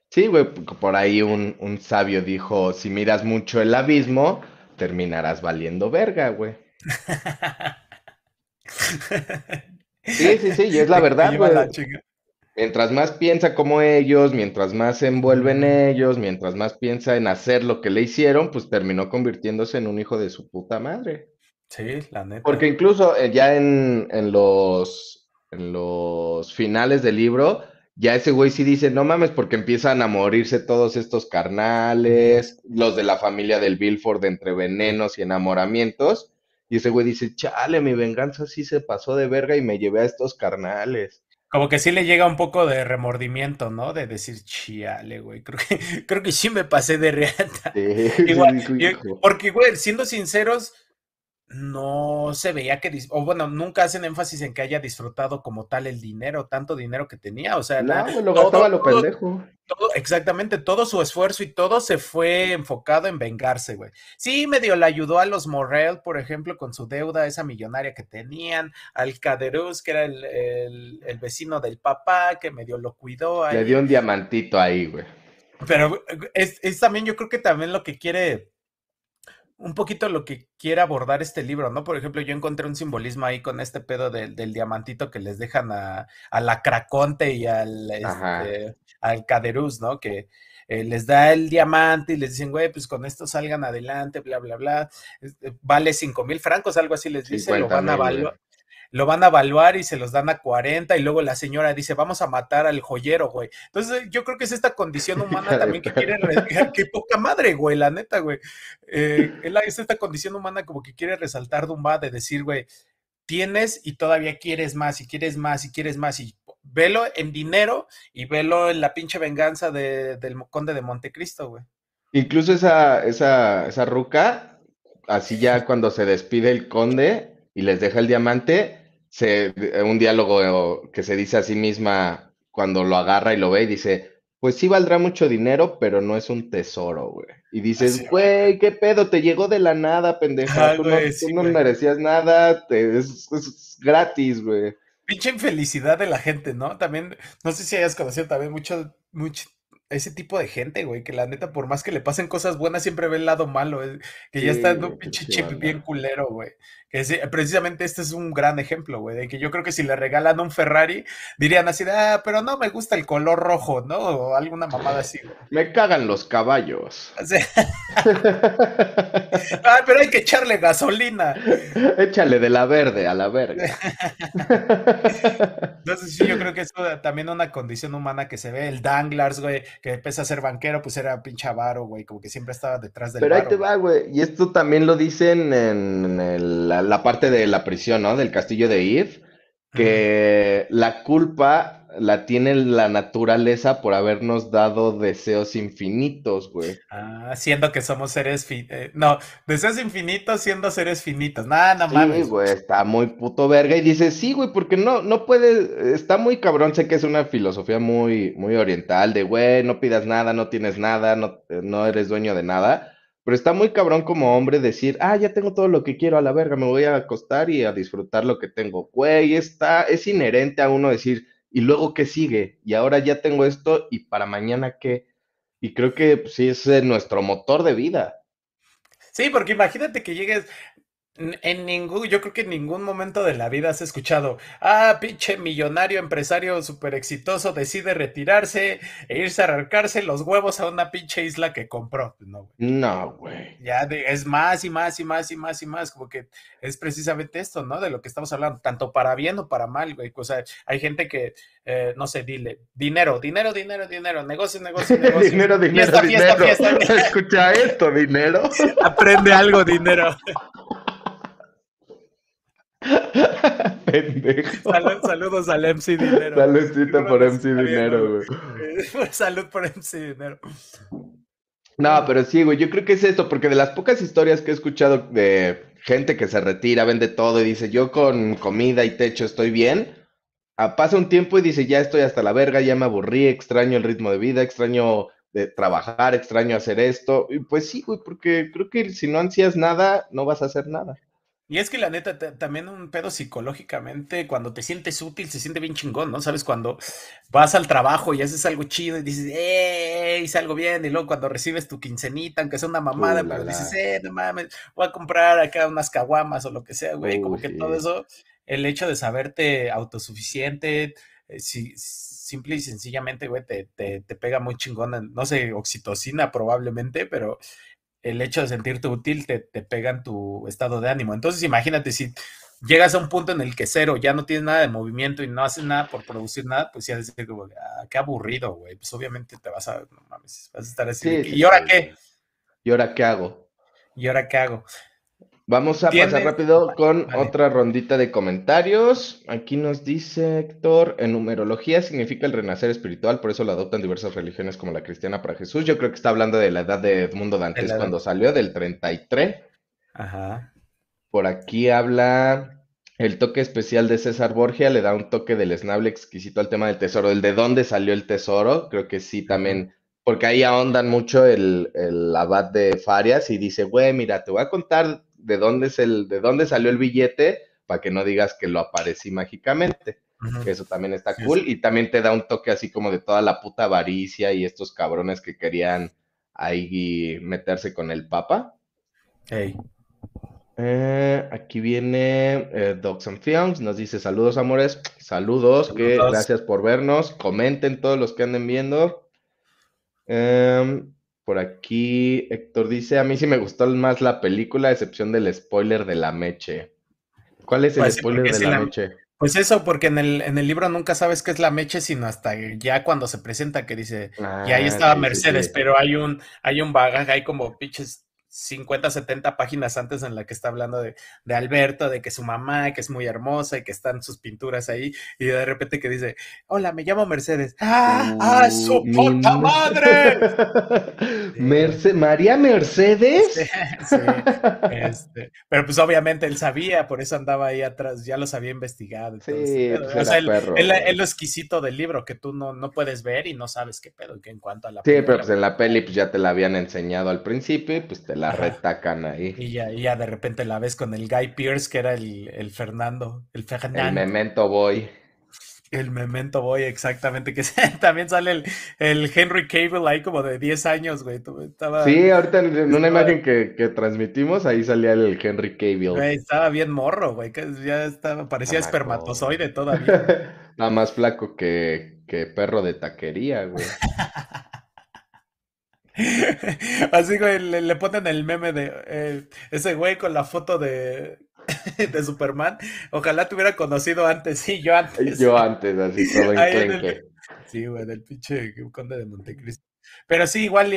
Sí, güey, por ahí un, sabio dijo, si miras mucho el abismo, terminarás valiendo verga, güey. sí, sí, sí, y es la verdad, güey. Mientras más piensa como ellos, mientras más se envuelve en ellos, mientras más piensa en hacer lo que le hicieron, pues terminó convirtiéndose en un hijo de su puta madre. Sí, la neta. Porque incluso eh, ya en, los, en los finales del libro, ya ese güey sí dice, no mames, porque empiezan a morirse todos estos carnales, los de la familia del Bilford entre venenos y enamoramientos. Y ese güey dice, chale, mi venganza sí se pasó de verga y me llevé a estos carnales. Como que sí le llega un poco de remordimiento, ¿no? De decir, chale, güey, creo que, creo que sí me pasé de reata. Igual, porque, güey, siendo sinceros, no se veía que, o bueno, nunca hacen énfasis en que haya disfrutado como tal el dinero, tanto dinero que tenía, o sea, no, lo gastaba lo pendejo. Todo, exactamente, todo su esfuerzo y todo se fue enfocado en vengarse, güey. Sí, medio le ayudó a los Morrell, por ejemplo, con su deuda, esa millonaria que tenían, al Caderuz, que era el, vecino del papá, que medio lo cuidó. Ahí. Le dio un diamantito ahí, güey. Pero es, es también, yo creo que también lo que quiere un poquito lo que quiere abordar este libro, ¿no? Por ejemplo, yo encontré un simbolismo ahí con este pedo del diamantito que les dejan a, la Craconte y al, este, al Caderuz, ¿no? Que eh, les da el diamante y les dicen, güey, pues con esto salgan adelante, bla, bla, bla. Eh, vale cinco mil francos, algo así les dice, lo van a evaluar lo van a evaluar y se los dan a 40 y luego la señora dice, vamos a matar al joyero, güey. Entonces yo creo que es esta condición humana también que quiere, que poca madre, güey, la neta, güey. Eh, es esta condición humana como que quiere resaltar Dumba de decir, güey, tienes y todavía quieres más y quieres más y quieres más y velo en dinero y velo en la pinche venganza del conde de Montecristo, güey. Incluso esa, esa, esa ruca, así ya cuando se despide el conde y les deja el diamante, se, un diálogo que se dice a sí misma cuando lo agarra y lo ve y dice, pues sí valdrá mucho dinero, pero no es un tesoro, güey. Y dices, güey, ¿qué pedo? Te llegó de la nada, pendeja. tú, no, merecías nada, es, gratis, güey. Pinche infelicidad de la gente, ¿no? También, no sé si hayas conocido también mucho, mucho ese tipo de gente, güey, que la neta, por más que le pasen cosas buenas, siempre ve el lado malo, eh, que ya está en un pinche chip bien culero, güey. Que precisamente este es un gran ejemplo, güey, de que yo creo que si le regalan un Ferrari, dirían así, ah, pero no me gusta el color rojo, ¿no? O alguna mamada así. Me cagan los caballos. ah, pero hay que echarle gasolina. Échale de la verde a la verga. Entonces, sí, yo creo que es también una condición humana que se ve. El Danglars, güey, que empezó a ser banquero, pues era pinche avaro, güey, como que siempre estaba detrás del Pero ahí te va, güey. Y esto también lo dicen en la, parte de la prisión, ¿no? Del castillo de Eve, que la culpa la tiene la naturaleza por habernos dado deseos infinitos, güey. Ah, siendo que somos seres eh, no, deseos infinitos siendo seres finitos. Nada, nada más. Sí, güey, está muy puto verga y dice, sí, güey, porque no, no puede, está muy cabrón, sé que es una filosofía muy, muy oriental de, güey, no pidas nada, no tienes nada, no, no eres dueño de nada. Pero está muy cabrón como hombre decir, ah, ya tengo todo lo que quiero a la verga, me voy a acostar y a disfrutar lo que tengo. Güey, está, es inherente a uno decir, y luego qué sigue, y ahora ya tengo esto, y para mañana qué. Y creo que pues, sí es nuestro motor de vida. Sí, porque imagínate que llegues, en ningún, yo creo que en ningún momento de la vida has escuchado, ah, pinche millonario, empresario súper exitoso, decide retirarse e irse a arrancarse los huevos a una pinche isla que compró. No, güey. No, güey. Ya es más y más y más y más y más, como que es precisamente esto, ¿no? De lo que estamos hablando, tanto para bien o para mal, güey. O sea, hay gente que, eh, no sé, dile, dinero, dinero, dinero, dinero, negocio, negocio, negocio. dinero, dinero, dinero. Escucha esto, dinero. Aprende algo, dinero. Pendejo. saludos al MC Dinero. Saludcita por MC Dinero, güey. Salud por MC Dinero. No, pero sí, güey, yo creo que es esto, porque de las pocas historias que he escuchado de gente que se retira, vende todo y dice, yo con comida y techo estoy bien, ah, pasa un tiempo y dice, ya estoy hasta la verga, ya me aburrí, extraño el ritmo de vida, extraño de trabajar, extraño hacer esto. Y pues sí, güey, porque creo que si no ansías nada, no vas a hacer nada. Y es que la neta, también un pedo psicológicamente, cuando te sientes útil, se siente bien chingón, ¿no? Sabes, cuando vas al trabajo y haces algo chido y dices, ¡eh! Hice algo bien. Y luego cuando recibes tu quincenita, aunque sea una mamada, pues dices, ¡eh! No mames, voy a comprar acá unas caguamas o lo que sea, güey. como que todo eso, el hecho de saberte autosuficiente, eh, si, simple y sencillamente, güey, te, te, te pega muy chingón, no sé, oxitocina probablemente, pero el hecho de sentirte útil te, te pega en tu estado de ánimo. Entonces, imagínate si llegas a un punto en el que cero, ya no tienes nada de movimiento y no haces nada por producir nada, pues ya decir, ah, qué aburrido, güey. Pues obviamente te vas a, no mames, vas a estar así. ¿Y ahora qué? ¿Y ahora qué hago? ¿Y ahora qué hago? Vamos a pasar rápido con otra rondita de comentarios. Aquí nos dice Héctor, en numerología significa el renacer espiritual, por eso lo adoptan diversas religiones como la cristiana para Jesús. Yo creo que está hablando de la edad de Edmundo Dantes cuando salió, del 33. Ajá. Por aquí habla el toque especial de César Borgia, le da un toque del esnable exquisito al tema del tesoro, el de dónde salió el tesoro, creo que sí también porque ahí ahondan mucho el, el abad de Farias y dice, güey, mira, te voy a contar de dónde, es el, de dónde salió el billete para que no digas que lo aparecí mágicamente. Que eso también está cool. Y también te da un toque así como de toda la puta avaricia y estos cabrones que querían ahí meterse con el Papa. Hey. Eh, aquí viene eh, Docs and Films, nos dice saludos amores, saludos, que gracias por vernos, comenten todos los que anden viendo. Eh, por aquí Héctor dice, a mí sí me gustó más la película, a excepción del spoiler de la meche. ¿Cuál es el pues spoiler de la, meche? Pues eso, porque en el, en el libro nunca sabes qué es la meche, sino hasta ya cuando se presenta que dice, y ahí ah, estaba Mercedes, pero hay un, hay un bagaje, hay como pinches 50, 70 páginas antes en la que está hablando de, de, Alberto, de que su mamá, que es muy hermosa y que están sus pinturas ahí, y de repente que dice, hola, me llamo Mercedes. ¡Ah, ¡Ah su puta madre! ¿María Mercedes? Sí, este, pero pues obviamente él sabía, por eso andaba ahí atrás, ya los había investigado. sí, pues o sea, él, lo exquisito del libro, que tú no, no puedes ver y no sabes qué pedo, que en cuanto a la... Sí, pero pues en la peli pues ya te la habían enseñado al principio, pues te la retacan ahí. Y ya, ya de repente la ves con el Guy Pierce, que era el, Fernando, el Fernando. El Memento Boy. El Memento Boy, exactamente, que también sale el, el, Henry Cable ahí como de 10 años, güey. Estaba, sí, ahorita en, una imagen que, que, transmitimos, ahí salía el Henry Cable. Güey, estaba bien morro, güey, que ya estaba, parecía espermatozoide todavía. Nada más flaco que, que perro de taquería, güey. Así, güey, le, ponen el meme de eh, ese güey con la foto de, de Superman. Ojalá te hubiera conocido antes, sí, yo antes. Yo antes, así todo en Sí, güey, del pinche conde de Montecristo. Pero sí, igual,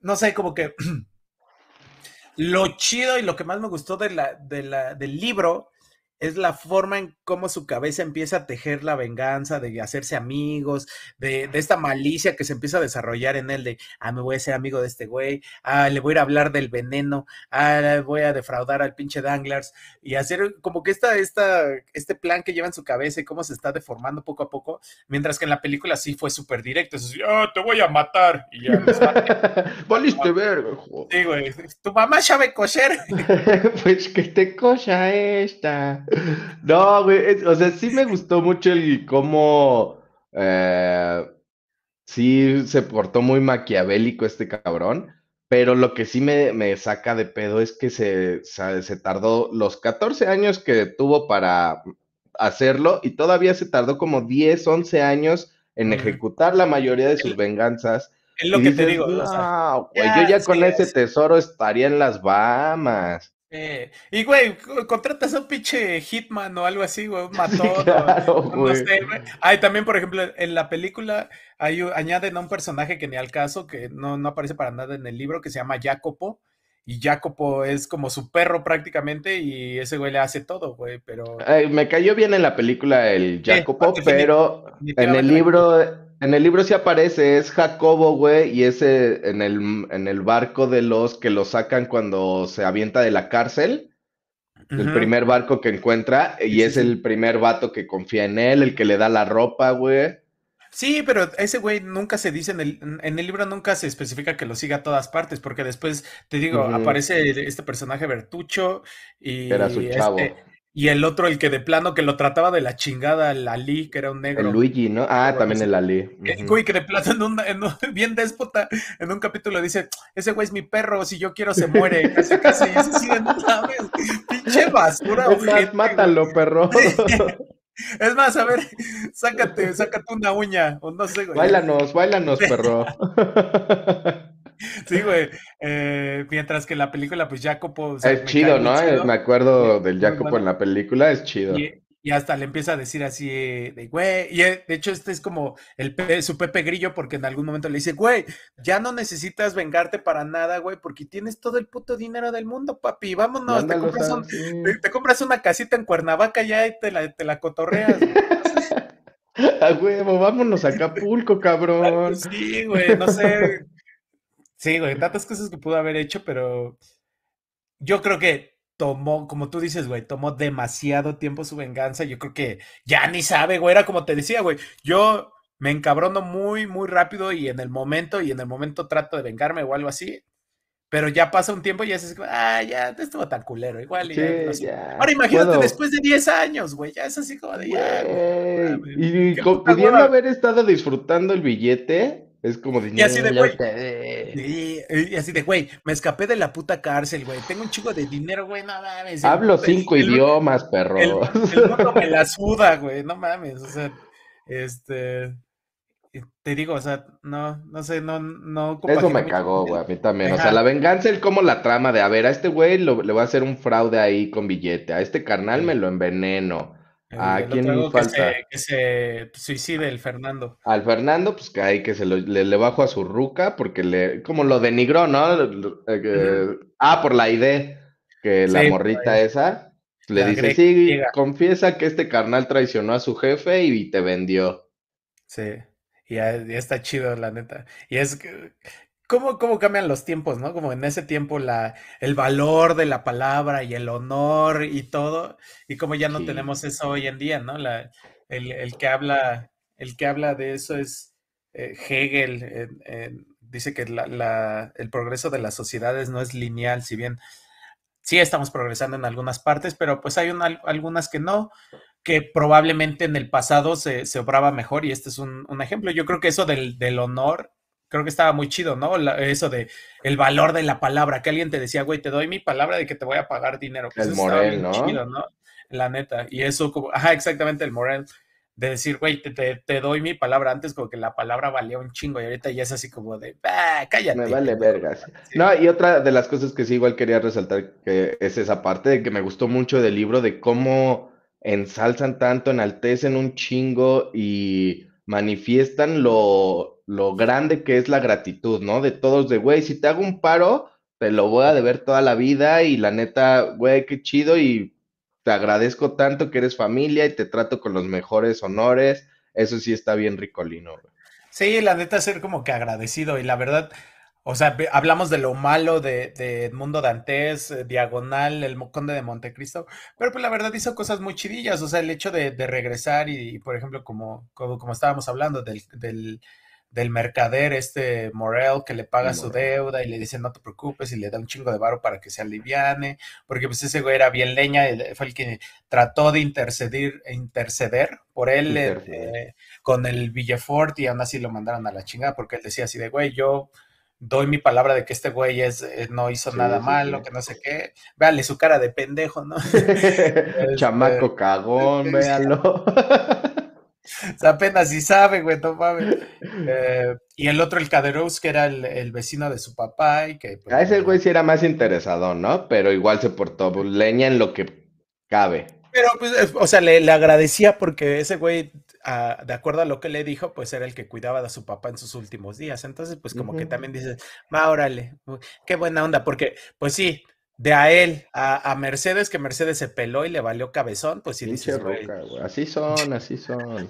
no sé, como que lo chido y lo que más me gustó de la, de la, del libro es la forma en cómo su cabeza empieza a tejer la venganza, de hacerse amigos, de, esta malicia que se empieza a desarrollar en él, de, ah, me voy a ser amigo de este güey, ah, le voy a ir a hablar del veneno, ah, voy a defraudar al pinche Danglars, y hacer como que esta, esta, este plan que lleva en su cabeza y cómo se está deformando poco a poco, mientras que en la película sí fue súper directo, es ah, te voy a matar, y ya. Valiste verga, Sí, güey, tu mamá sabe coser. pues que te cosa esta. No, güey, o sea, sí me gustó mucho el cómo eh, sí se portó muy maquiavélico este cabrón, pero lo que sí me, saca de pedo es que se, se, tardó los 14 años que tuvo para hacerlo y todavía se tardó como 10, 11 años en ejecutar la mayoría de sus venganzas. Es lo que te digo. No, güey, yo ya con ese tesoro estaría en las Bahamas. Eh, y güey, contratas a un pinche Hitman o algo así, güey, un matón. no, sé, güey. Ay, también, por ejemplo, en la película hay, añaden a un personaje que ni al caso, que no, no aparece para nada en el libro, que se llama Jacopo. Y Jacopo es como su perro prácticamente y ese güey le hace todo, güey, pero... me cayó bien en la película el Jacopo, pero en el libro en el libro sí aparece, es Jacobo, güey, y ese en el, en el barco de los que lo sacan cuando se avienta de la cárcel. El primer barco que encuentra, y es el primer vato que confía en él, el que le da la ropa, güey. Sí, pero ese güey nunca se dice en el, en el libro, nunca se especifica que lo siga a todas partes, porque después, te digo, aparece este personaje Bertucho y. Era su chavo. Este, y el otro, el que de plano que lo trataba de la chingada, el Ali, que era un negro. El Luigi, ¿no? Ah, también el Ali. Güey, que de plano en un, bien déspota, en un capítulo dice, ese güey es mi perro, si yo quiero se muere. Casi, casi, eso sí, no sabes. Pinche basura, es mátalo, perro. Es más, a ver, sácate, sácate una uña, o no sé, güey. Báilanos, báilanos, perro. Sí, güey. Eh, mientras que en la película, pues Jacopo. es chido, ¿no? Me acuerdo del Jacopo en la película, es chido. Y, hasta le empieza a decir así de, güey. Y eh, de hecho, este es como el su Pepe Grillo, porque en algún momento le dice, güey, ya no necesitas vengarte para nada, güey, porque tienes todo el puto dinero del mundo, papi. Vámonos, te compras, una casita en Cuernavaca ya y te la, te la cotorreas. A huevo, vámonos a Acapulco, cabrón. Sí, güey, no sé. Sí, güey, tantas cosas que pudo haber hecho, pero yo creo que tomó, como tú dices, güey, tomó demasiado tiempo su venganza. Yo creo que ya ni sabe, güey, era como te decía, güey, yo me encabrono muy, muy rápido y en el momento, y en el momento trato de vengarme o algo así. Pero ya pasa un tiempo y ya es ah, ya no estuvo tan culero, igual. ya, Ahora imagínate después de 10 años, güey, ya es así como de ya. y pudiendo haber estado disfrutando el billete, es como de... Y así de, güey. y así de, güey, me escapé de la puta cárcel, güey. Tengo un chico de dinero, güey, no mames. Hablo cinco idiomas, perro. El, el me la suda, güey, no mames. O sea, este... Te digo, o sea, no, no sé, no, no. Eso me cagó, güey, a mí también. O sea, la venganza es como la trama de, a ver, a este güey le voy a hacer un fraude ahí con billete, a este carnal me lo enveneno, ¿A quién falta? Que se, suicide el Fernando. Al Fernando, pues que hay que se le, bajo a su ruca porque le, como lo denigró, ¿no? Eh, ah, por la idea, que la morrita esa le dice, sí, confiesa que este carnal traicionó a su jefe y te vendió. Sí, y ya, está chido, la neta. Y es que ¿Cómo, ¿Cómo, cambian los tiempos, no? Como en ese tiempo la, el valor de la palabra y el honor y todo, y como ya no tenemos eso hoy en día, ¿no? La, el, el, que habla, el que habla de eso es eh, Hegel, dice que la, la, el progreso de las sociedades no es lineal, si bien sí estamos progresando en algunas partes, pero pues hay una, algunas que no, que probablemente en el pasado se, se obraba mejor y este es un, un ejemplo. Yo creo que eso del, del honor creo que estaba muy chido, ¿no? eso de el valor de la palabra, que alguien te decía, güey, te doy mi palabra de que te voy a pagar dinero. Pues el Morel, ¿no? Chido, ¿no? La neta. Y eso, como, ajá, exactamente el Morel, de decir, güey, te, te, doy mi palabra antes, como que la palabra valía un chingo y ahorita ya es así como de, ah, cállate. Me vale vergas. No, y otra de las cosas que sí igual quería resaltar que es esa parte de que me gustó mucho del libro de cómo ensalzan tanto, enaltecen un chingo y manifiestan lo, lo grande que es la gratitud, ¿no? De todos, de, güey, si te hago un paro, te lo voy a deber toda la vida y la neta, güey, qué chido y te agradezco tanto que eres familia y te trato con los mejores honores. Eso sí está bien ricolino, güey. Sí, la neta, ser como que agradecido y la verdad, o sea, hablamos de lo malo de, de Edmundo Dantes, eh, Diagonal, el Conde de Montecristo, pero pues la verdad hizo cosas muy chidillas, o sea, el hecho de, regresar y, por ejemplo, como, como, estábamos hablando del, del, mercader, este Morel, que le paga su deuda y le dice no te preocupes y le da un chingo de varo para que se aliviane, porque pues ese güey era bien leña, fue el que trató de interceder, interceder por él eh, con el Villefort y aún así lo mandaron a la chingada porque él decía así de, güey, yo doy mi palabra de que este güey es, eh, no hizo nada malo, que no sé qué. Véale su cara de pendejo, ¿no? Chamaco este, cagón, véalo. o sea, apenas si sabe, güey, no mames. Eh, y el otro, el Caderous, que era el, vecino de su papá y que... Pues, a ese güey sí era más interesado, ¿no? Pero igual se portó leña en lo que cabe. Pero, pues, o sea, le, agradecía porque ese güey, ah, de acuerdo a lo que le dijo, pues era el que cuidaba de su papá en sus últimos días. Entonces, pues como que también dices, va, órale, qué buena onda, porque, pues sí, de a él a, Mercedes, que Mercedes se peló y le valió cabezón, pues sí dices, güey. Así son, así son.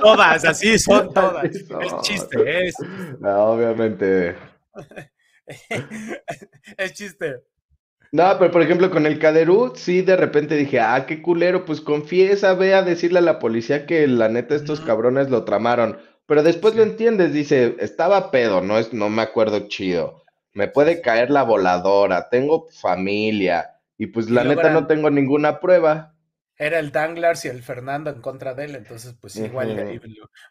todas, así son todas. Es chiste, es. No, obviamente. es chiste. No, pero por ejemplo con el Caderú, sí de repente dije, ah, qué culero, pues confiesa, ve a decirle a la policía que la neta estos cabrones lo tramaron. Pero después lo entiendes, dice, estaba pedo, no es, no me acuerdo chido. Me puede caer la voladora, tengo familia, y pues la neta no tengo ninguna prueba. Era el Danglars y el Fernando en contra de él, entonces pues igual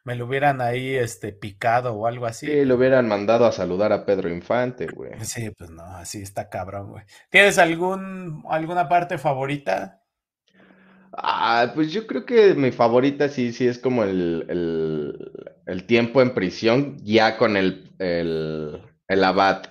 me lo hubieran ahí este picado o algo así. Sí, lo hubieran mandado a saludar a Pedro Infante, güey. Sí, pues no, así está cabrón, güey. ¿Tienes algún alguna parte favorita? Ah, pues yo creo que mi favorita sí, sí es como el, el, tiempo en prisión ya con el, el, el abad.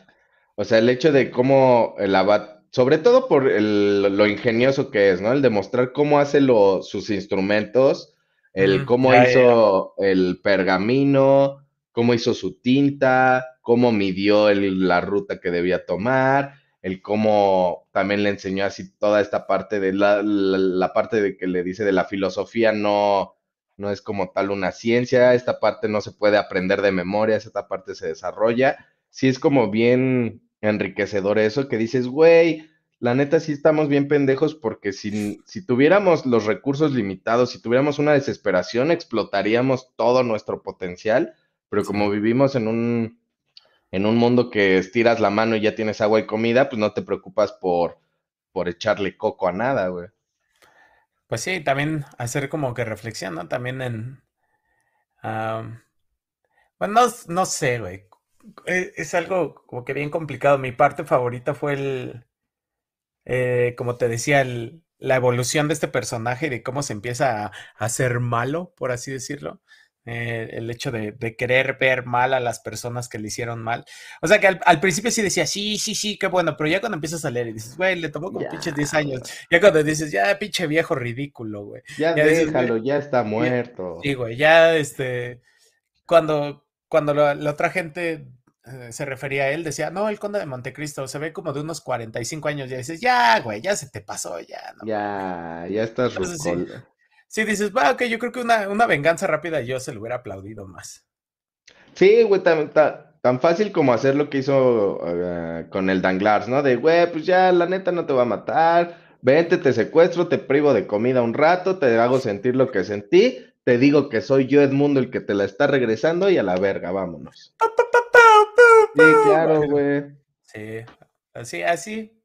O sea, el hecho de cómo el abad sobre todo por lo ingenioso que es, ¿no? El demostrar cómo hace sus instrumentos, el cómo hizo el pergamino, cómo hizo su tinta, cómo midió la ruta que debía tomar, el cómo también le enseñó así toda esta parte de la, la, parte de que le dice de la filosofía no, no es como tal una ciencia, esta parte no se puede aprender de memoria, esta parte se desarrolla. Sí es como bien enriquecedor eso, que dices, güey, la neta sí estamos bien pendejos porque si, si tuviéramos los recursos limitados, si tuviéramos una desesperación, explotaríamos todo nuestro potencial, pero como vivimos en un, en un mundo que estiras la mano y ya tienes agua y comida, pues no te preocupas por, por echarle coco a nada, güey. Pues sí, también hacer como que reflexión, ¿no? También en... bueno, no, no sé, güey. Eh, es algo como que bien complicado. Mi parte favorita fue el, eh, como te decía, la evolución de este personaje y de cómo se empieza a, hacer malo, por así decirlo. Eh, el hecho de, querer ver mal a las personas que le hicieron mal. O sea que al, principio sí decía, sí, sí, sí, qué bueno, pero ya cuando empiezas a leer y dices, güey, le tomó como pinches 10 años. Ya cuando dices, ya pinche viejo ridículo, güey. Ya, déjalo, ya está muerto. Sí, güey, ya este, cuando, cuando la otra gente eh, se refería a él, decía, no, el conde de Montecristo se ve como de unos 45 años, ya dices, ya, güey, ya se te pasó, ya. No, ya, ya estás sí, dices, va, ok, yo creo que una, una, venganza rápida yo se lo hubiera aplaudido más. Sí, güey, tan, tan, fácil como hacer lo que hizo eh, con el Danglars, ¿no? De, güey, pues ya, la neta no te va a matar, vente, te secuestro, te privo de comida un rato, te hago sentir lo que sentí, te digo que soy yo Edmundo el que te la está regresando y a la verga, vámonos. Sí, claro, güey. Sí, así, así.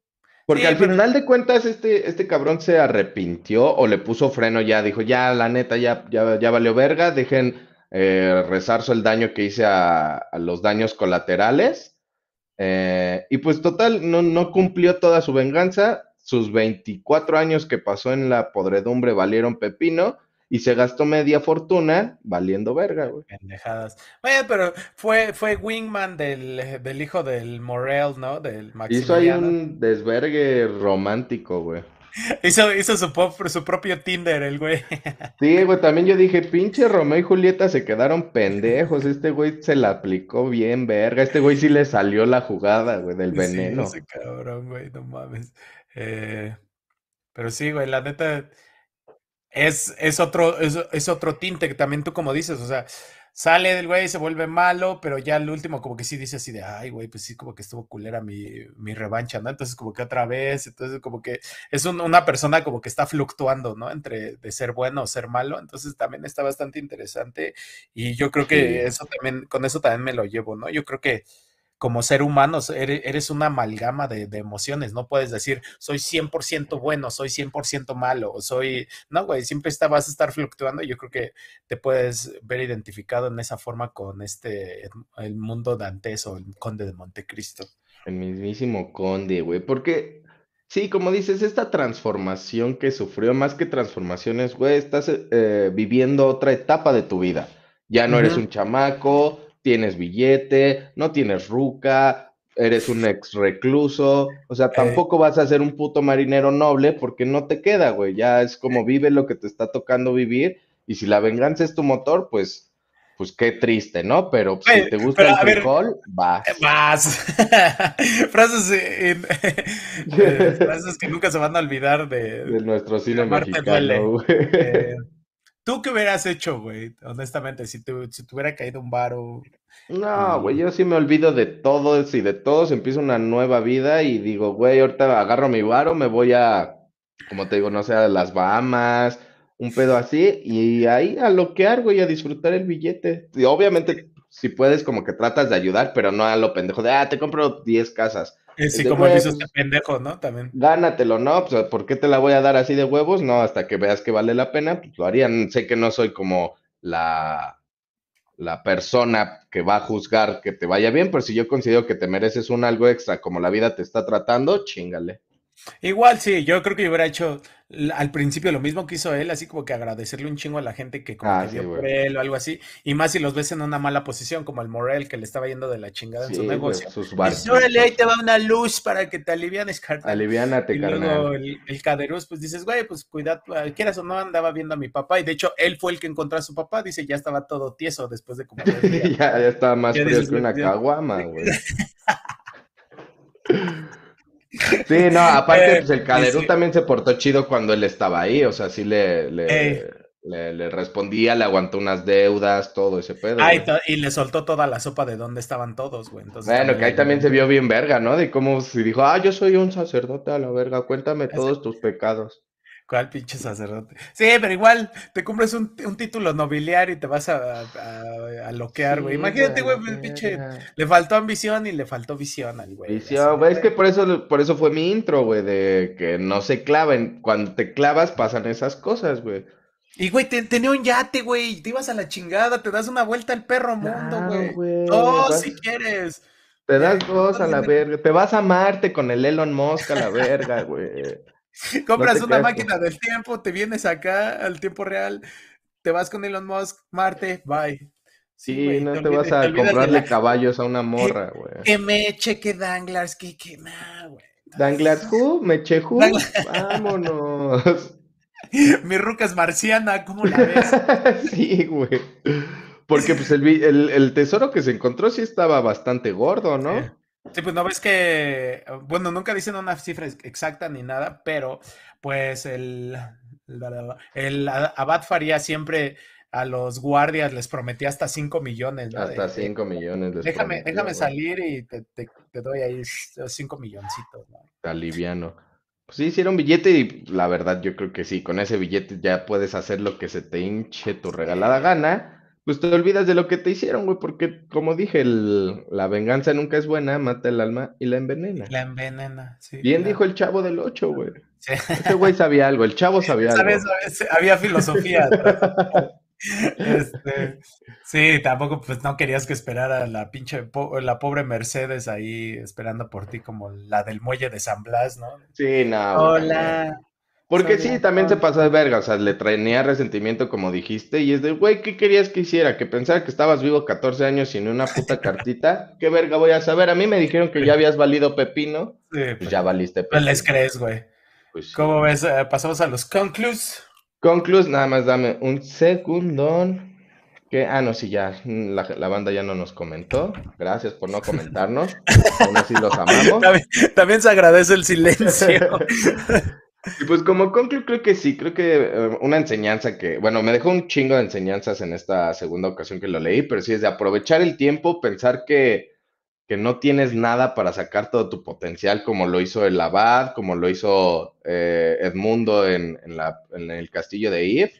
Porque al final de cuentas este, este cabrón se arrepintió o le puso freno ya, dijo, ya, la neta, ya, ya, ya valió verga, dejen eh, rezarzo el daño que hice a, los daños colaterales. Eh, y pues total, no, no cumplió toda su venganza, sus 24 años que pasó en la podredumbre valieron pepino y se gastó media fortuna valiendo verga, güey. Pendejadas. Bueno, pero fue, fue Wingman del, del hijo del Morel, ¿no? Del Hizo ahí un desvergue romántico, güey. Hizo, hizo su, su, propio Tinder, el güey. Sí, güey, también yo dije, pinche Romeo y Julieta se quedaron pendejos. Este güey se la aplicó bien, verga. Este güey sí le salió la jugada, güey, del veneno. Sí, ese cabrón, güey, no mames. Eh, pero sí, güey, la neta es, es, otro, es, otro tinte que también tú como dices, o sea, sale del güey, se vuelve malo, pero ya el último como que sí dice así de, ay, güey, pues sí, como que estuvo culera mi, mi revancha, ¿no? Entonces como que otra vez, entonces como que es una persona como que está fluctuando, ¿no? Entre de ser bueno o ser malo, entonces también está bastante interesante y yo creo que eso también, con eso también me lo llevo, ¿no? Yo creo que como ser humano eres una amalgama de, emociones, no puedes decir soy 100% bueno, soy 100% malo, soy, no, güey, siempre está, vas a estar fluctuando y yo creo que te puedes ver identificado en esa forma con este, el mundo dantes o el conde de Montecristo. El mismísimo conde, güey, porque sí, como dices, esta transformación que sufrió, más que transformaciones, güey, estás eh, viviendo otra etapa de tu vida. Ya no eres un chamaco, tienes billete, no tienes ruca, eres un ex recluso, o sea, tampoco vas a ser un puto marinero noble porque no te queda, güey, ya es como vive lo que te está tocando vivir y si la venganza es tu motor, pues pues qué triste, ¿no? Pero pues, si te gusta el frijol, vas. Vas. frases, eh, frases que nunca se van a olvidar de, de nuestro cine mexicano. ¿Tú qué hubieras hecho, güey? Honestamente, si te, si te hubiera caído un varo. No, güey, yo sí me olvido de todos y de todos empiezo una nueva vida y digo, güey, ahorita agarro mi varo, me voy a, como te digo, no sé, a las Bahamas, un pedo así, y ahí a loquear, güey, a disfrutar el billete. Y obviamente, si puedes, como que tratas de ayudar, pero no a lo pendejo de, ah, te compro 10 casas. Sí, como dices, este pendejo, ¿no? También. Gánatelo, ¿no? Pues, ¿por qué te la voy a dar así de huevos? No, hasta que veas que vale la pena, pues lo harían. Sé que no soy como la, la persona que va a juzgar que te vaya bien, pero si yo considero que te mereces un algo extra como la vida te está tratando, chingale. Igual sí, yo creo que yo hubiera hecho al principio lo mismo que hizo él, así como que agradecerle un chingo a la gente que como ah, dio por él o algo así, y más si los ves en una mala posición, como el Morel que le estaba yendo de la chingada en su negocio. y órale, ahí te va una luz para que te alivianes, carnal. Aliviánate, y luego el, el Caderuz, pues dices, güey, pues cuidado, quieras o no, andaba viendo a mi papá, y de hecho él fue el que encontró a su papá, dice, ya estaba todo tieso después de comer. ya, ya estaba más frío que una caguama, güey. Sí, no, aparte, pues el Caderú también se portó chido cuando él estaba ahí, o sea, sí le, le, le, respondía, le aguantó unas deudas, todo ese pedo. Ah, y, le soltó toda la sopa de dónde estaban todos, güey. bueno, que ahí también se vio bien verga, ¿no? De cómo se dijo, ah, yo soy un sacerdote a la verga, cuéntame todos tus pecados. ¿Cuál pinche sacerdote? Sí, pero igual te compras un, título nobiliario y te vas a, a, loquear, güey. Imagínate, güey, el pinche. Le faltó ambición y le faltó visión al güey. Visión, güey. Es que por eso, por eso fue mi intro, güey, de que no se claven. Cuando te clavas pasan esas cosas, güey. Y, güey, tenía un yate, güey. Te ibas a la chingada, te das una vuelta al perro mundo, güey. Oh, si quieres. Te das dos a la verga. Te vas a Marte con el Elon Musk a la verga, güey. Compras una máquina del tiempo, te vienes acá al tiempo real, te vas con Elon Musk, Marte, bye. Sí, no te, vas a comprarle caballos a una morra, güey. Que, me eche que Danglars, que que nada, güey. ¿Danglars who? ¿Me eche who? Vámonos. Mi ruca es marciana, ¿cómo la ves? sí, güey. Porque pues el, el, tesoro que se encontró sí estaba bastante gordo, ¿no? Sí, pues no ves que, bueno, nunca dicen una cifra exacta ni nada, pero pues el, el Abad Faría siempre a los guardias les prometía hasta 5 millones. Hasta 5 millones. déjame déjame salir y te, te, doy ahí 5 milloncitos. ¿no? Aliviano. Pues sí, hicieron billete y la verdad yo creo que sí, con ese billete ya puedes hacer lo que se te hinche tu regalada gana pues te olvidas de lo que te hicieron, güey, porque como dije, la venganza nunca es buena, mata el alma y la envenena. La envenena, sí. Bien dijo el chavo del 8, güey. Ese güey sabía algo, el chavo sabía algo. había filosofía. Este, sí, tampoco pues no querías que esperara la pinche la pobre Mercedes ahí esperando por ti como la del muelle de San Blas, ¿no? Sí, no. Hola. Porque sí, también se pasó de verga, o sea, le traía resentimiento como dijiste, y es de, güey, ¿qué querías que hiciera? ¿Que pensara que estabas vivo 14 años sin una puta cartita? ¿Qué verga voy a saber? A mí me dijeron que ya habías valido pepino, pues, pues, ya valiste pepino. Pues les crees, güey. Pues ¿Cómo ves? Eh, pasamos a los conclus. Conclus, nada más dame un segundón. Que, ah, no, sí, ya, la, banda ya no nos comentó. Gracias por no comentarnos. Aún así los amamos. también se agradece el silencio. Y pues como conclu creo que sí, creo que eh, una enseñanza que, bueno, me dejó un chingo de enseñanzas en esta segunda ocasión que lo leí, pero sí es de aprovechar el tiempo, pensar que, que no tienes nada para sacar todo tu potencial, como lo hizo el Abad, como lo hizo eh, Edmundo en, en, la, en el castillo de Eve,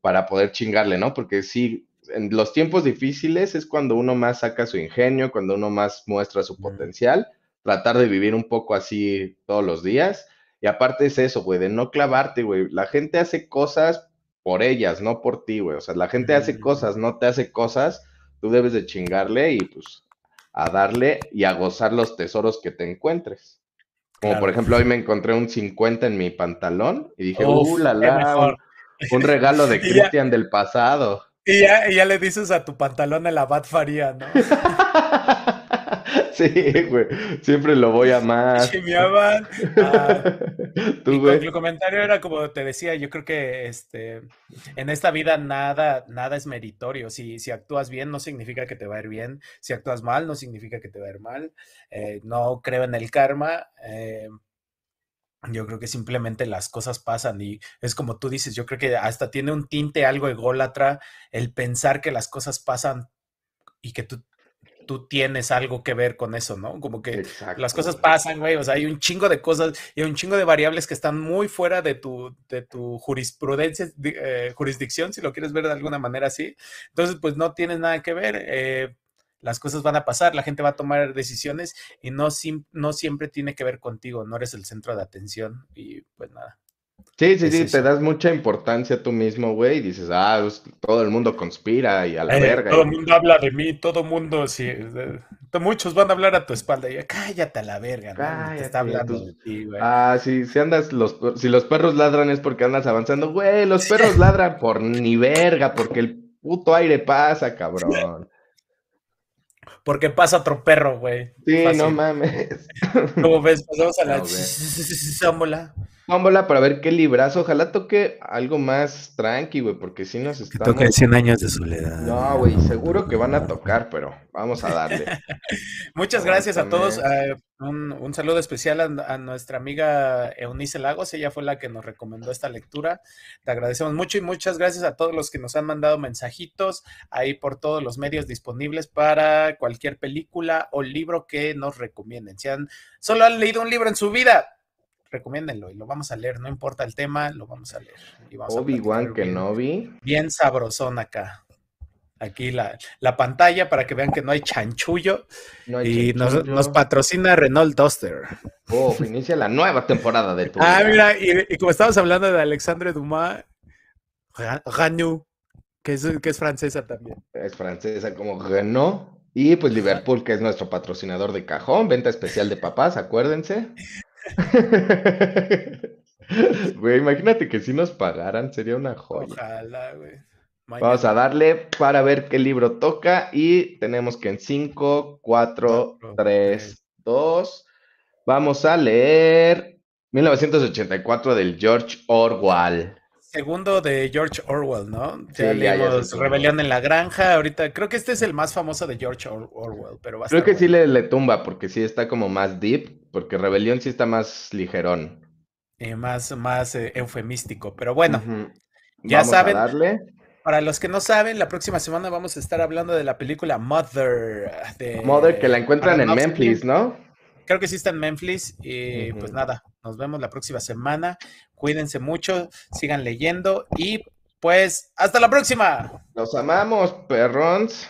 para poder chingarle, ¿no? Porque sí, en los tiempos difíciles es cuando uno más saca su ingenio, cuando uno más muestra su potencial, tratar de vivir un poco así todos los días y aparte es eso, güey, de no clavarte, güey. La gente hace cosas por ellas, no por ti, güey. O sea, la gente hace cosas, no te hace cosas. Tú debes de chingarle y pues a darle y a gozar los tesoros que te encuentres. Como por ejemplo, hoy me encontré un 50 en mi pantalón y dije, uh, la la, un, regalo de Cristian del pasado. Y ya, y ya le dices a tu pantalón el abad Faría, ¿no? Sí, güey. Siempre lo voy a más. Ah, tu comentario era como te decía, yo creo que este, en esta vida nada, nada es meritorio. Si, si actúas bien, no significa que te va a ir bien. Si actúas mal, no significa que te va a ir mal. Eh, no creo en el karma. Eh, yo creo que simplemente las cosas pasan y es como tú dices, yo creo que hasta tiene un tinte algo ególatra el pensar que las cosas pasan y que tú tú tienes algo que ver con eso, ¿no? Como que las cosas pasan, güey, o sea, hay un chingo de cosas y hay un chingo de variables que están muy fuera de tu, de tu jurisprudencia, eh, jurisdicción, si lo quieres ver de alguna manera así. Entonces, pues no tienes nada que ver. Eh, las cosas van a pasar, la gente va a tomar decisiones y no, no siempre tiene que ver contigo, no eres el centro de atención y pues nada. Sí, sí, sí, te das mucha importancia tú mismo, güey, y dices, ah, pues, todo el mundo conspira y a la eh, verga. Todo el mundo habla de mí, todo el mundo, sí, muchos van a hablar a tu espalda y cállate a la verga, ¿no? te está hablando de ti, güey. Ah, sí, si andas, los, si los perros ladran es porque andas avanzando, güey, los perros ladran por ni verga, porque el puto aire pasa, cabrón. Porque pasa otro perro, güey. Sí, no mames. ¿Cómo ves? Pasamos a la Tómbola para ver qué librazo. Ojalá toque algo más tranqui, güey, porque si nos estamos... Toque 100 años de soledad. No, güey, seguro que van a tocar, pero vamos a darle. Muchas gracias a todos. Eh, un, saludo especial a, nuestra amiga Eunice Lagos. Ella fue la que nos recomendó esta lectura. Te agradecemos mucho y muchas gracias a todos los que nos han mandado mensajitos ahí por todos los medios disponibles para cualquier película o libro que nos recomienden. Si han, solo han leído un libro en su vida, recomiéndenlo y lo vamos a leer, no importa el tema, lo vamos a leer. Obi-Wan Kenobi. Bien sabrosón acá. Aquí la, la, pantalla para que vean que no hay chanchullo. y Nos, patrocina Renault Duster. Oh, inicia la nueva temporada de tu. Ah, mira, y, como estábamos hablando de Alexandre Dumas, Ranu, que es, que es francesa también. Es francesa como Renault. Y pues Liverpool, que es nuestro patrocinador de cajón, venta especial de papás, acuérdense. Güey, imagínate que si nos pagaran, sería una joya. Ojalá, güey. Vamos a darle para ver qué libro toca y tenemos que en 5, 4, 3, 2, vamos a leer 1984 del George Orwell. Segundo de George Orwell, ¿no? Ya leímos Rebelión en la Granja. Ahorita creo que este es el más famoso de George Orwell, pero Creo que sí le, le, tumba porque sí está como más deep, porque Rebelión sí está más ligerón. Eh, más más eh, eufemístico, pero bueno, ya saben. Para los que no saben, la próxima semana vamos a estar hablando de la película Mother. De, Mother, que la encuentran en Memphis, ¿no? Creo que sí está en Memphis. Y pues nada, nos vemos la próxima semana. Cuídense mucho, sigan leyendo y pues hasta la próxima. Los amamos, perrons.